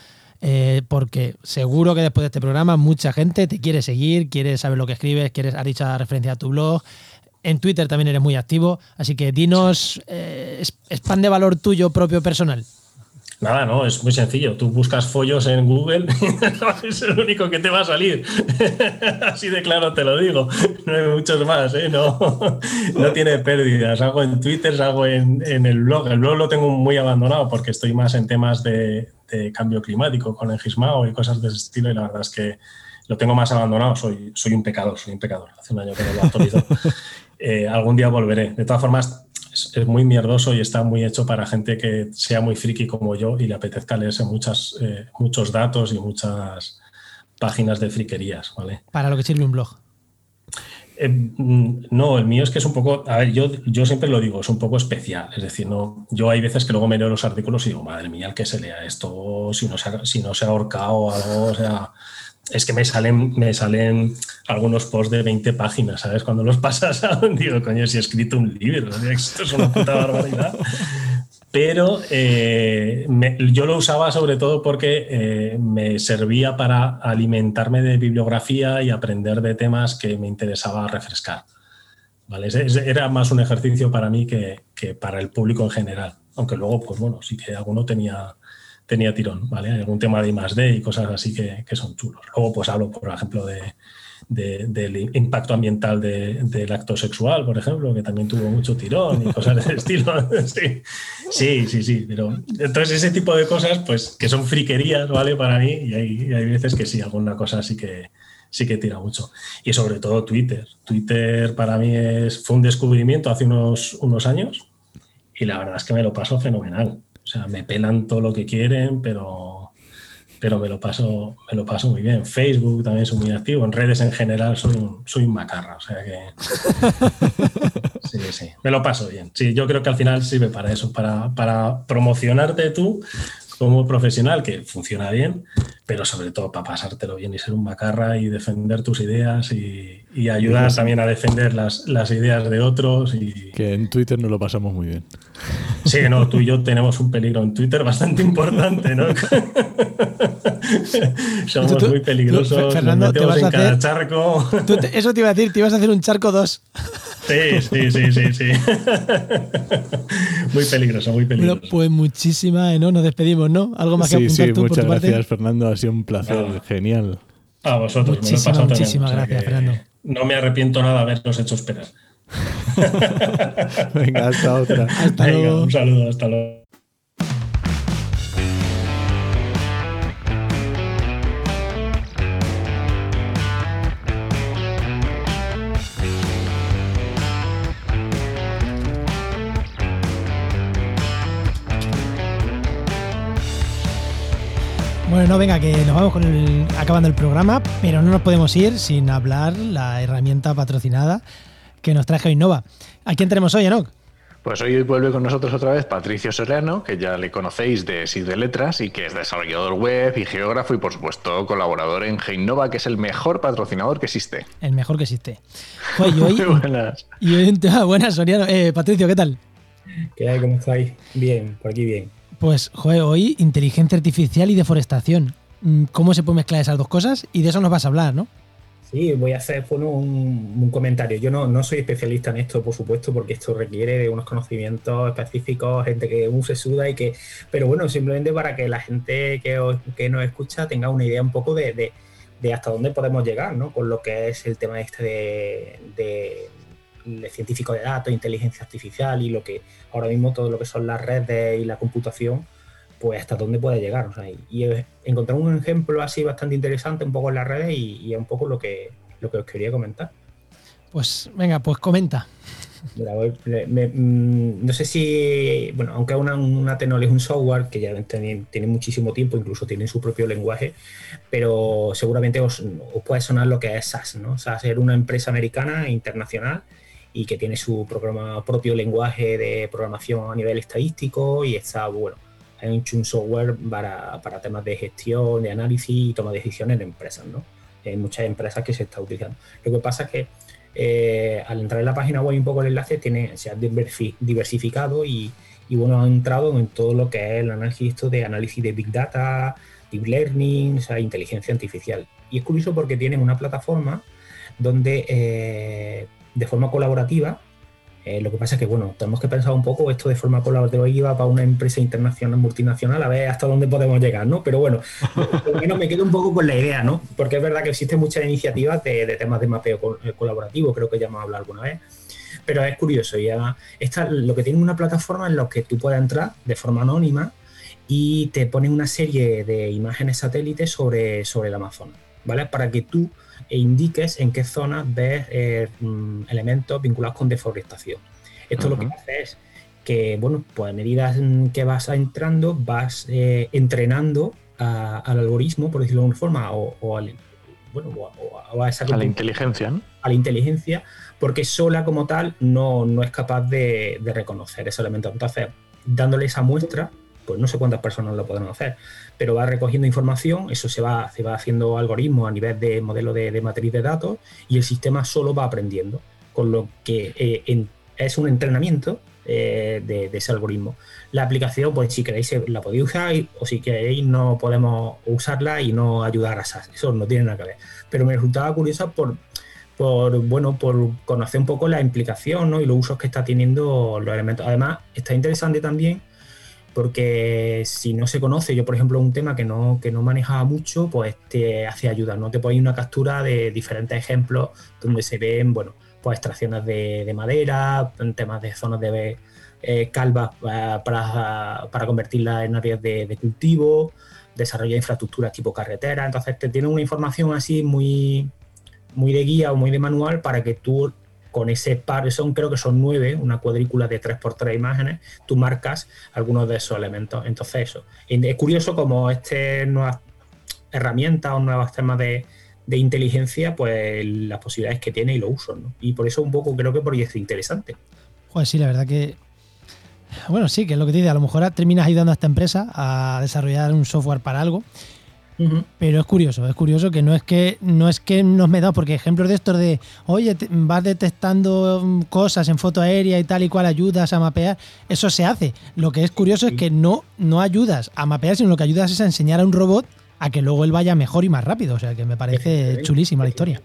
Eh, porque seguro que después de este programa mucha gente te quiere seguir, quiere saber lo que escribes, quieres, has dicho referencia a tu blog. En Twitter también eres muy activo, así que dinos, eh, spam de valor tuyo propio personal. Nada, no, es muy sencillo. Tú buscas follos en Google [laughs] y es el único que te va a salir. [laughs] Así de claro te lo digo. No hay muchos más, ¿eh? No, [laughs] no tiene pérdidas. Hago en Twitter, hago en, en, el blog. El blog lo tengo muy abandonado porque estoy más en temas de, cambio climático con el Gismao y cosas de ese estilo y la verdad es que lo tengo más abandonado, soy, soy un pecador, soy un pecador, hace un año que no lo actualizo. eh, algún día volveré. De todas formas, es, muy mierdoso y está muy hecho para gente que sea muy friki como yo y le apetezca leerse muchas, eh, muchos datos y muchas páginas de friquerías. ¿vale? Para lo que sirve un blog. Eh, mm, no, el mío es que es un poco, a ver, yo, yo siempre lo digo, es un poco especial. Es decir, no, yo hay veces que luego me leo los artículos y digo, madre mía, el que se lea esto, si no se ha, si no se ha ahorcado o algo, o sea, es que me salen, me salen algunos posts de 20 páginas, ¿sabes? Cuando los pasas, [laughs] digo, coño, si he escrito un libro, esto es una puta barbaridad. Pero eh, yo lo usaba sobre todo porque eh, me servía para alimentarme de bibliografía y aprender de temas que me interesaba refrescar. ¿vale? Era más un ejercicio para mí que, que para el público en general. Aunque luego, pues bueno, sí que alguno tenía, tenía tirón, ¿vale? Algún tema de I+.D. y cosas así que, que, son chulos. Luego, pues hablo, por ejemplo, de, del impacto ambiental del acto sexual, por ejemplo, que también tuvo mucho tirón y cosas del [laughs] estilo. sí, sí, sí, Pero entonces ese tipo de cosas, pues que son friquerías, ¿vale? Para mí, y hay, hay veces que sí, alguna cosa sí que, sí que tira mucho. Y sobre todo Twitter. Twitter para mí es, fue un descubrimiento hace unos, unos años y la verdad es que me lo paso fenomenal. O sea, me pelan todo lo que quieren, pero, pero me, lo paso, me lo paso muy bien. Facebook también soy muy activo. En redes en general soy un, soy un macarra. O sea que. [laughs] Sí, sí. Me lo paso bien. Sí, yo creo que al final sirve para eso, para, para promocionarte tú como profesional, que funciona bien, pero sobre todo para pasártelo bien y ser un macarra y defender tus ideas y, ayudar también a defender las, las, ideas de otros. Y... Que en Twitter nos lo pasamos muy bien. Sí, no, tú y yo tenemos un peligro en Twitter bastante importante, ¿no? [laughs] Somos muy peligrosos, Fernando, te vas en a cada hacer... charco. eso te iba a decir, te ibas a hacer un charco 2. Sí, sí, sí, sí, sí. muy peligroso, muy peligroso. Bueno, pues muchísimas, ¿no? Nos despedimos, ¿no? Algo más que apuntar sí, tú muchas por tu gracias, parte. Fernando. Ha sido un placer, genial. A vosotros, muchísimas, me lo he pasado muchísimas gracias, Fernando. No me arrepiento nada de habernos hecho esperar. [laughs] Venga, hasta otra. Hasta Venga, luego. un saludo, hasta luego. Bueno, no, venga, que nos vamos con el, acabando el programa, pero no nos podemos ir sin hablar la herramienta patrocinada que nos traje Innova. ¿A quién tenemos hoy, Enoch? Pues hoy vuelve con nosotros otra vez Patricio Serrano, que ya le conocéis de SID de Letras y que es desarrollador web y geógrafo y por supuesto colaborador en Geinova, que es el mejor patrocinador que existe. El mejor que existe. Hoy, [laughs] Muy buenas. y hoy un [laughs] tema- buenas, Soriano. Eh, Patricio, ¿qué tal? ¿Qué hay? ¿Cómo estáis? Bien, por aquí bien. Pues, joder, hoy inteligencia artificial y deforestación. Mm, ¿Cómo se puede mezclar esas dos cosas? Y de eso nos vas a hablar, ¿no? Sí, voy a hacer un, un comentario. Yo no, no soy especialista en esto, por supuesto, porque esto requiere de unos conocimientos específicos, gente que uh, se suda y que... Pero bueno, simplemente para que la gente que, que nos escucha tenga una idea un poco de, de- de hasta dónde podemos llegar, ¿no? Con lo que es el tema este de, de, de científico de datos, inteligencia artificial y lo que ahora mismo todo lo que son las redes y la computación, pues hasta dónde puede llegar. o sea, y, y encontrar un ejemplo así bastante interesante un poco en las redes y, y es un poco lo que, lo que os quería comentar. Pues, venga, pues comenta. Mira, voy- me- me- mm, no sé si, bueno, aunque una, una tecnología es un software que ya tiene, tiene muchísimo tiempo, incluso tiene su propio lenguaje, pero seguramente os, os puede sonar lo que es SAS, ¿no? SAS es una empresa americana internacional y que tiene su programa, propio lenguaje de programación a nivel estadístico y está, bueno, ha hecho un software para, para temas de gestión, de análisis y toma de decisiones en empresas, ¿no? Hay muchas empresas que se está utilizando. Lo que pasa es que eh, al entrar en la página web un poco el enlace tiene, se ha diversi- diversificado y, y, bueno, ha entrado en todo lo que es el análisis de análisis de Big Data, Deep Learning, o sea, inteligencia artificial. Y es curioso porque tienen una plataforma donde eh, de forma colaborativa, eh, lo que pasa es que, bueno, tenemos que pensar un poco esto de forma colaborativa para una empresa internacional, multinacional, a ver hasta dónde podemos llegar, ¿no? Pero bueno, [laughs] por lo menos me quedo un poco con la idea, ¿no? Porque es verdad que existen muchas iniciativas de, de temas de mapeo eh, colaborativo, creo que ya hemos hablado alguna vez. Pero es curioso, ya esta, lo que tiene una plataforma en la que tú puedes entrar de forma anónima y te ponen una serie de imágenes satélites sobre, sobre el Amazonas, ¿vale? Para que tú indiques en qué zonas ves eh, mm, elementos vinculados con deforestación. Esto lo que hace es que, bueno, pues a medida que vas entrando, vas eh, entrenando a- al algoritmo, por decirlo de alguna forma, o, o al, bueno, o a- esa A la inteligencia, ¿no? a la inteligencia, porque sola como tal no, no es capaz de, de reconocer ese elemento. Entonces, dándole esa muestra, pues no sé cuántas personas lo podrán hacer, pero va recogiendo información, eso se va, se va haciendo algoritmos a nivel de modelo de, matriz de datos y el sistema solo va aprendiendo, con lo que eh, es un entrenamiento eh, de, ese algoritmo. La aplicación, pues si queréis la podéis usar o si queréis no podemos usarla y no ayudar a SAS, eso no tiene nada que ver. Pero me resultaba curiosa por, por, bueno, por conocer un poco la implicación y los usos que está teniendo los elementos. Además, está interesante también porque si no se conoce, yo por ejemplo un tema que no, que no manejaba mucho, pues te hace ayuda, ¿no? Te pones una captura de diferentes ejemplos donde se ven, bueno, pues extracciones de, madera, temas de zonas de eh, calvas eh, para, para, convertirlas en áreas de, cultivo, desarrollo de infraestructuras tipo carretera, entonces te tiene una información así muy, muy de guía o muy de manual para que tú con ese par, son creo que son nueve, una cuadrícula de 3x3 imágenes, tú marcas algunos de esos elementos. Entonces eso, es curioso como este nuevas herramientas o nuevos temas de, inteligencia, pues las posibilidades que tiene y lo uso, ¿no? Y por eso un poco creo que por es interesante. Pues sí, la verdad que bueno, sí, que es lo que te dice, a lo mejor terminas ayudando a esta empresa a desarrollar un software para algo pero es curioso, es curioso que no es que no es que nos me da, porque ejemplos de estos de, oye, vas detectando mm, cosas en foto aérea y tal y cual ayudas a mapear, eso se hace. Lo que es curioso es que no, no ayudas a mapear, sino lo que ayudas es a enseñar a un robot a que luego él vaya mejor y más rápido. O sea, que me parece chulísima la historia.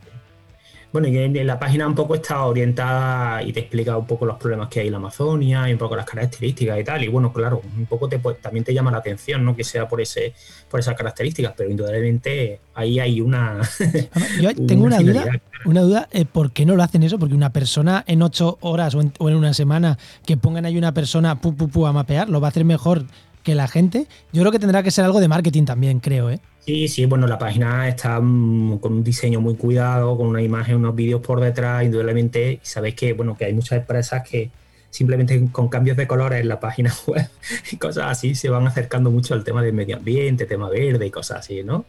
Bueno, y en la página un poco está orientada y te explica un poco los problemas que hay en la Amazonia y un poco las características y tal. Y bueno, claro, un poco te, también te llama la atención, ¿no? Que sea por ese, por esas características, pero indudablemente ahí hay una. [laughs] Yo [laughs] tengo una, duda, una duda, eh, ¿por qué no lo hacen eso? Porque una persona en ocho horas o en, una semana que pongan ahí una persona pu, pu, pu, a mapear, lo va a hacer mejor que la gente. Yo creo que tendrá que ser algo de marketing también, creo, ¿eh? Sí, sí, bueno, la página está mm, con un diseño muy cuidado, con una imagen, unos vídeos por detrás, indudablemente. Y sabéis que, bueno, que hay muchas empresas que simplemente con cambios de colores en la página [laughs] web y cosas así se van acercando mucho al tema del medio ambiente, tema verde y cosas así, ¿no?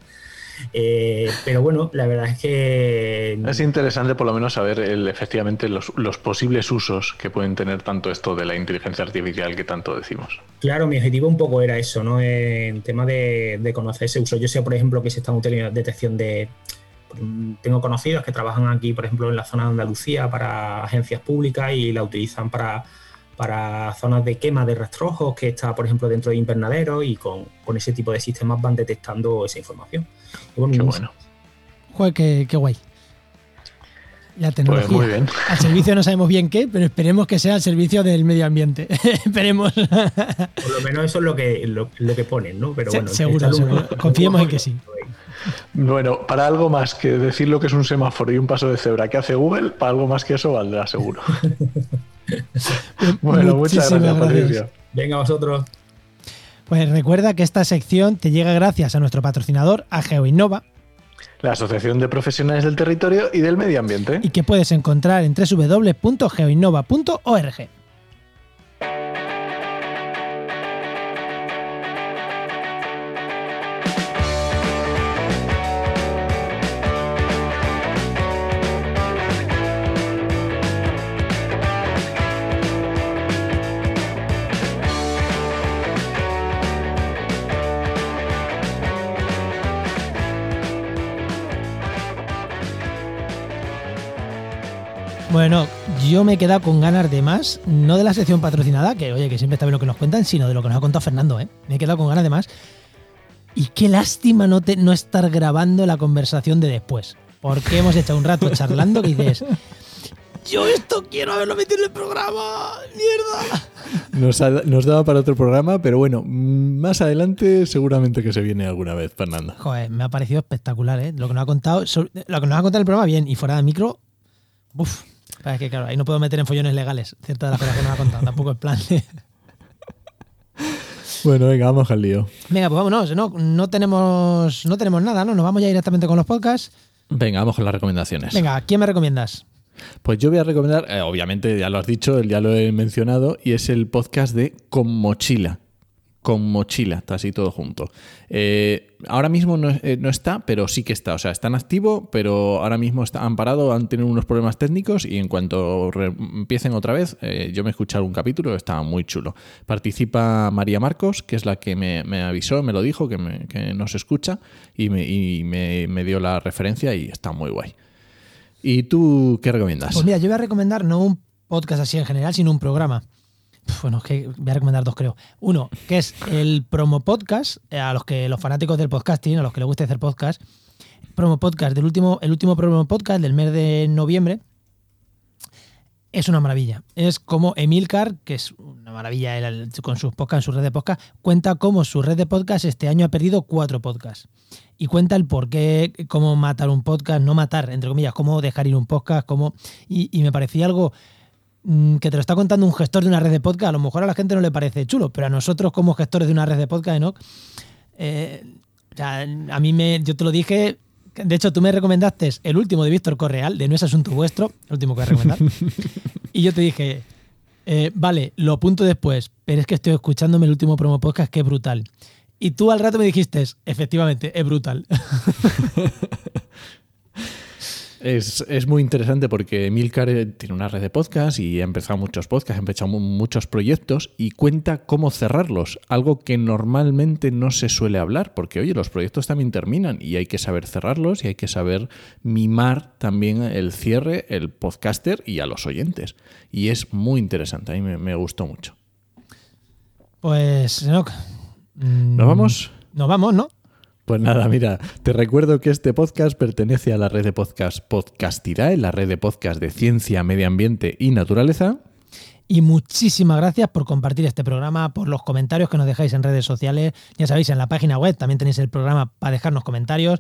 Eh, pero bueno, la verdad es que... Es interesante por lo menos saber efectivamente los, posibles usos que pueden tener tanto esto de la inteligencia artificial que tanto decimos. Claro, mi objetivo un poco era eso, ¿no? En tema de, conocer ese uso. Yo sé, por ejemplo, que se está utilizando detección de... Tengo conocidos que trabajan aquí, por ejemplo, en la zona de Andalucía para agencias públicas y la utilizan para para zonas de quema de rastrojos que está, por ejemplo, dentro de invernaderos y con, ese tipo de sistemas van detectando esa información. Qué bueno. Joder, qué, guay. La pues tecnología. muy bien. Al servicio no sabemos bien qué, pero esperemos que sea al servicio del medio ambiente. [laughs] esperemos. Por lo menos eso es lo que, lo, que ponen, ¿no? Pero bueno, seguro, seguro. Confiemos en que sí. Bueno, para algo más que decir lo que es un semáforo y un paso de cebra que hace Google, para algo más que eso valdrá seguro. [laughs] bueno, muchas gracias, Patricio. Venga, vosotros. Pues recuerda que esta sección te llega gracias a nuestro patrocinador, a GeoInnova, la Asociación de Profesionales del Territorio y del Medio Ambiente. Y que puedes encontrar en www.geoinnova.org. yo me he quedado con ganas de más, no de la sección patrocinada, que oye, que siempre está bien lo que nos cuentan, sino de lo que nos ha contado Fernando, ¿eh? Me he quedado con ganas de más. Y qué lástima no, te, no estar grabando la conversación de después. Porque hemos echado un rato charlando que dices, yo esto quiero haberlo metido en el programa, mierda. Nos, daba para otro programa, pero bueno, más adelante seguramente que se viene alguna vez, Fernando. Joder, me ha parecido espectacular, ¿eh? Lo que nos ha contado, lo que nos ha contado el programa, bien, y fuera de micro, uff, es que claro, ahí no puedo meter en follones legales ciertas de las cosas que nos ha contado, tampoco es plan. [laughs] Bueno, venga, vamos al lío. Venga, pues vámonos. No, no, tenemos, no tenemos nada, ¿no? Nos vamos ya directamente con los podcasts. Venga, vamos con las recomendaciones. Venga, ¿quién me recomiendas? Pues yo voy a recomendar, eh, obviamente ya lo has dicho, ya lo he mencionado, y es el podcast de Con Mochila. Con mochila, así todo junto. Eh, ahora mismo no, eh, no, está, pero sí que está. O sea, está en activo, pero ahora mismo está, han parado, han tenido unos problemas técnicos y en cuanto empiecen otra vez, eh, yo me he escuchado un capítulo, estaba muy chulo. Participa María Marcos, que es la que me, avisó, me lo dijo, que, me, que nos escucha y, me, y me dio la referencia y está muy guay. ¿Y tú qué recomiendas? Pues mira, yo voy a recomendar no un podcast así en general, sino un programa bueno, es que voy a recomendar dos, creo. Uno, que es el promo podcast, eh, a los que los fanáticos del podcasting, a los que les guste hacer podcast, promo podcast del último, el último promo podcast del mes de noviembre. Es una maravilla. Es como Emilcar, que es una maravilla con sus podcasts, su red de podcast, cuenta cómo su red de podcast este año ha perdido cuatro podcasts. Y cuenta el por qué, cómo matar un podcast, no matar, entre comillas, cómo dejar ir un podcast, cómo. Y, me parecía algo que te lo está contando un gestor de una red de podcast, a lo mejor a la gente no le parece chulo, pero a nosotros como gestores de una red de podcast, Enoch, eh, a mí me, yo te lo dije, de hecho tú me recomendaste el último de Víctor Correal, de No es asunto vuestro, el último que voy a recomendar, [laughs] y yo te dije, eh, vale, lo apunto después, pero es que estoy escuchándome el último promo podcast que es brutal. Y tú al rato me dijiste, efectivamente, es brutal. [laughs] Es, muy interesante porque Milcar eh, tiene una red de podcasts y ha empezado muchos podcasts, ha empezado muchos proyectos y cuenta cómo cerrarlos, algo que normalmente no se suele hablar, porque oye, los proyectos también terminan y hay que saber cerrarlos y hay que saber mimar también el cierre, el podcaster y a los oyentes. Y es muy interesante, a mí me, gustó mucho. Pues, ¿nos vamos? Nos vamos, ¿no? Pues nada, mira, te recuerdo que este podcast pertenece a la red de podcast Podcastirae, la red de podcast de ciencia, medio ambiente y naturaleza. Y muchísimas gracias por compartir este programa, por los comentarios que nos dejáis en redes sociales. Ya sabéis, en la página web también tenéis el programa para dejarnos comentarios.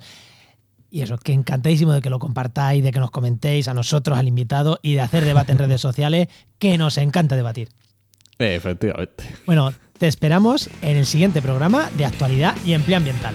Y eso, que encantadísimo de que lo compartáis, de que nos comentéis a nosotros, al invitado y de hacer debate en redes sociales, que nos encanta debatir. Efectivamente. Bueno, te esperamos en el siguiente programa de actualidad y empleo ambiental.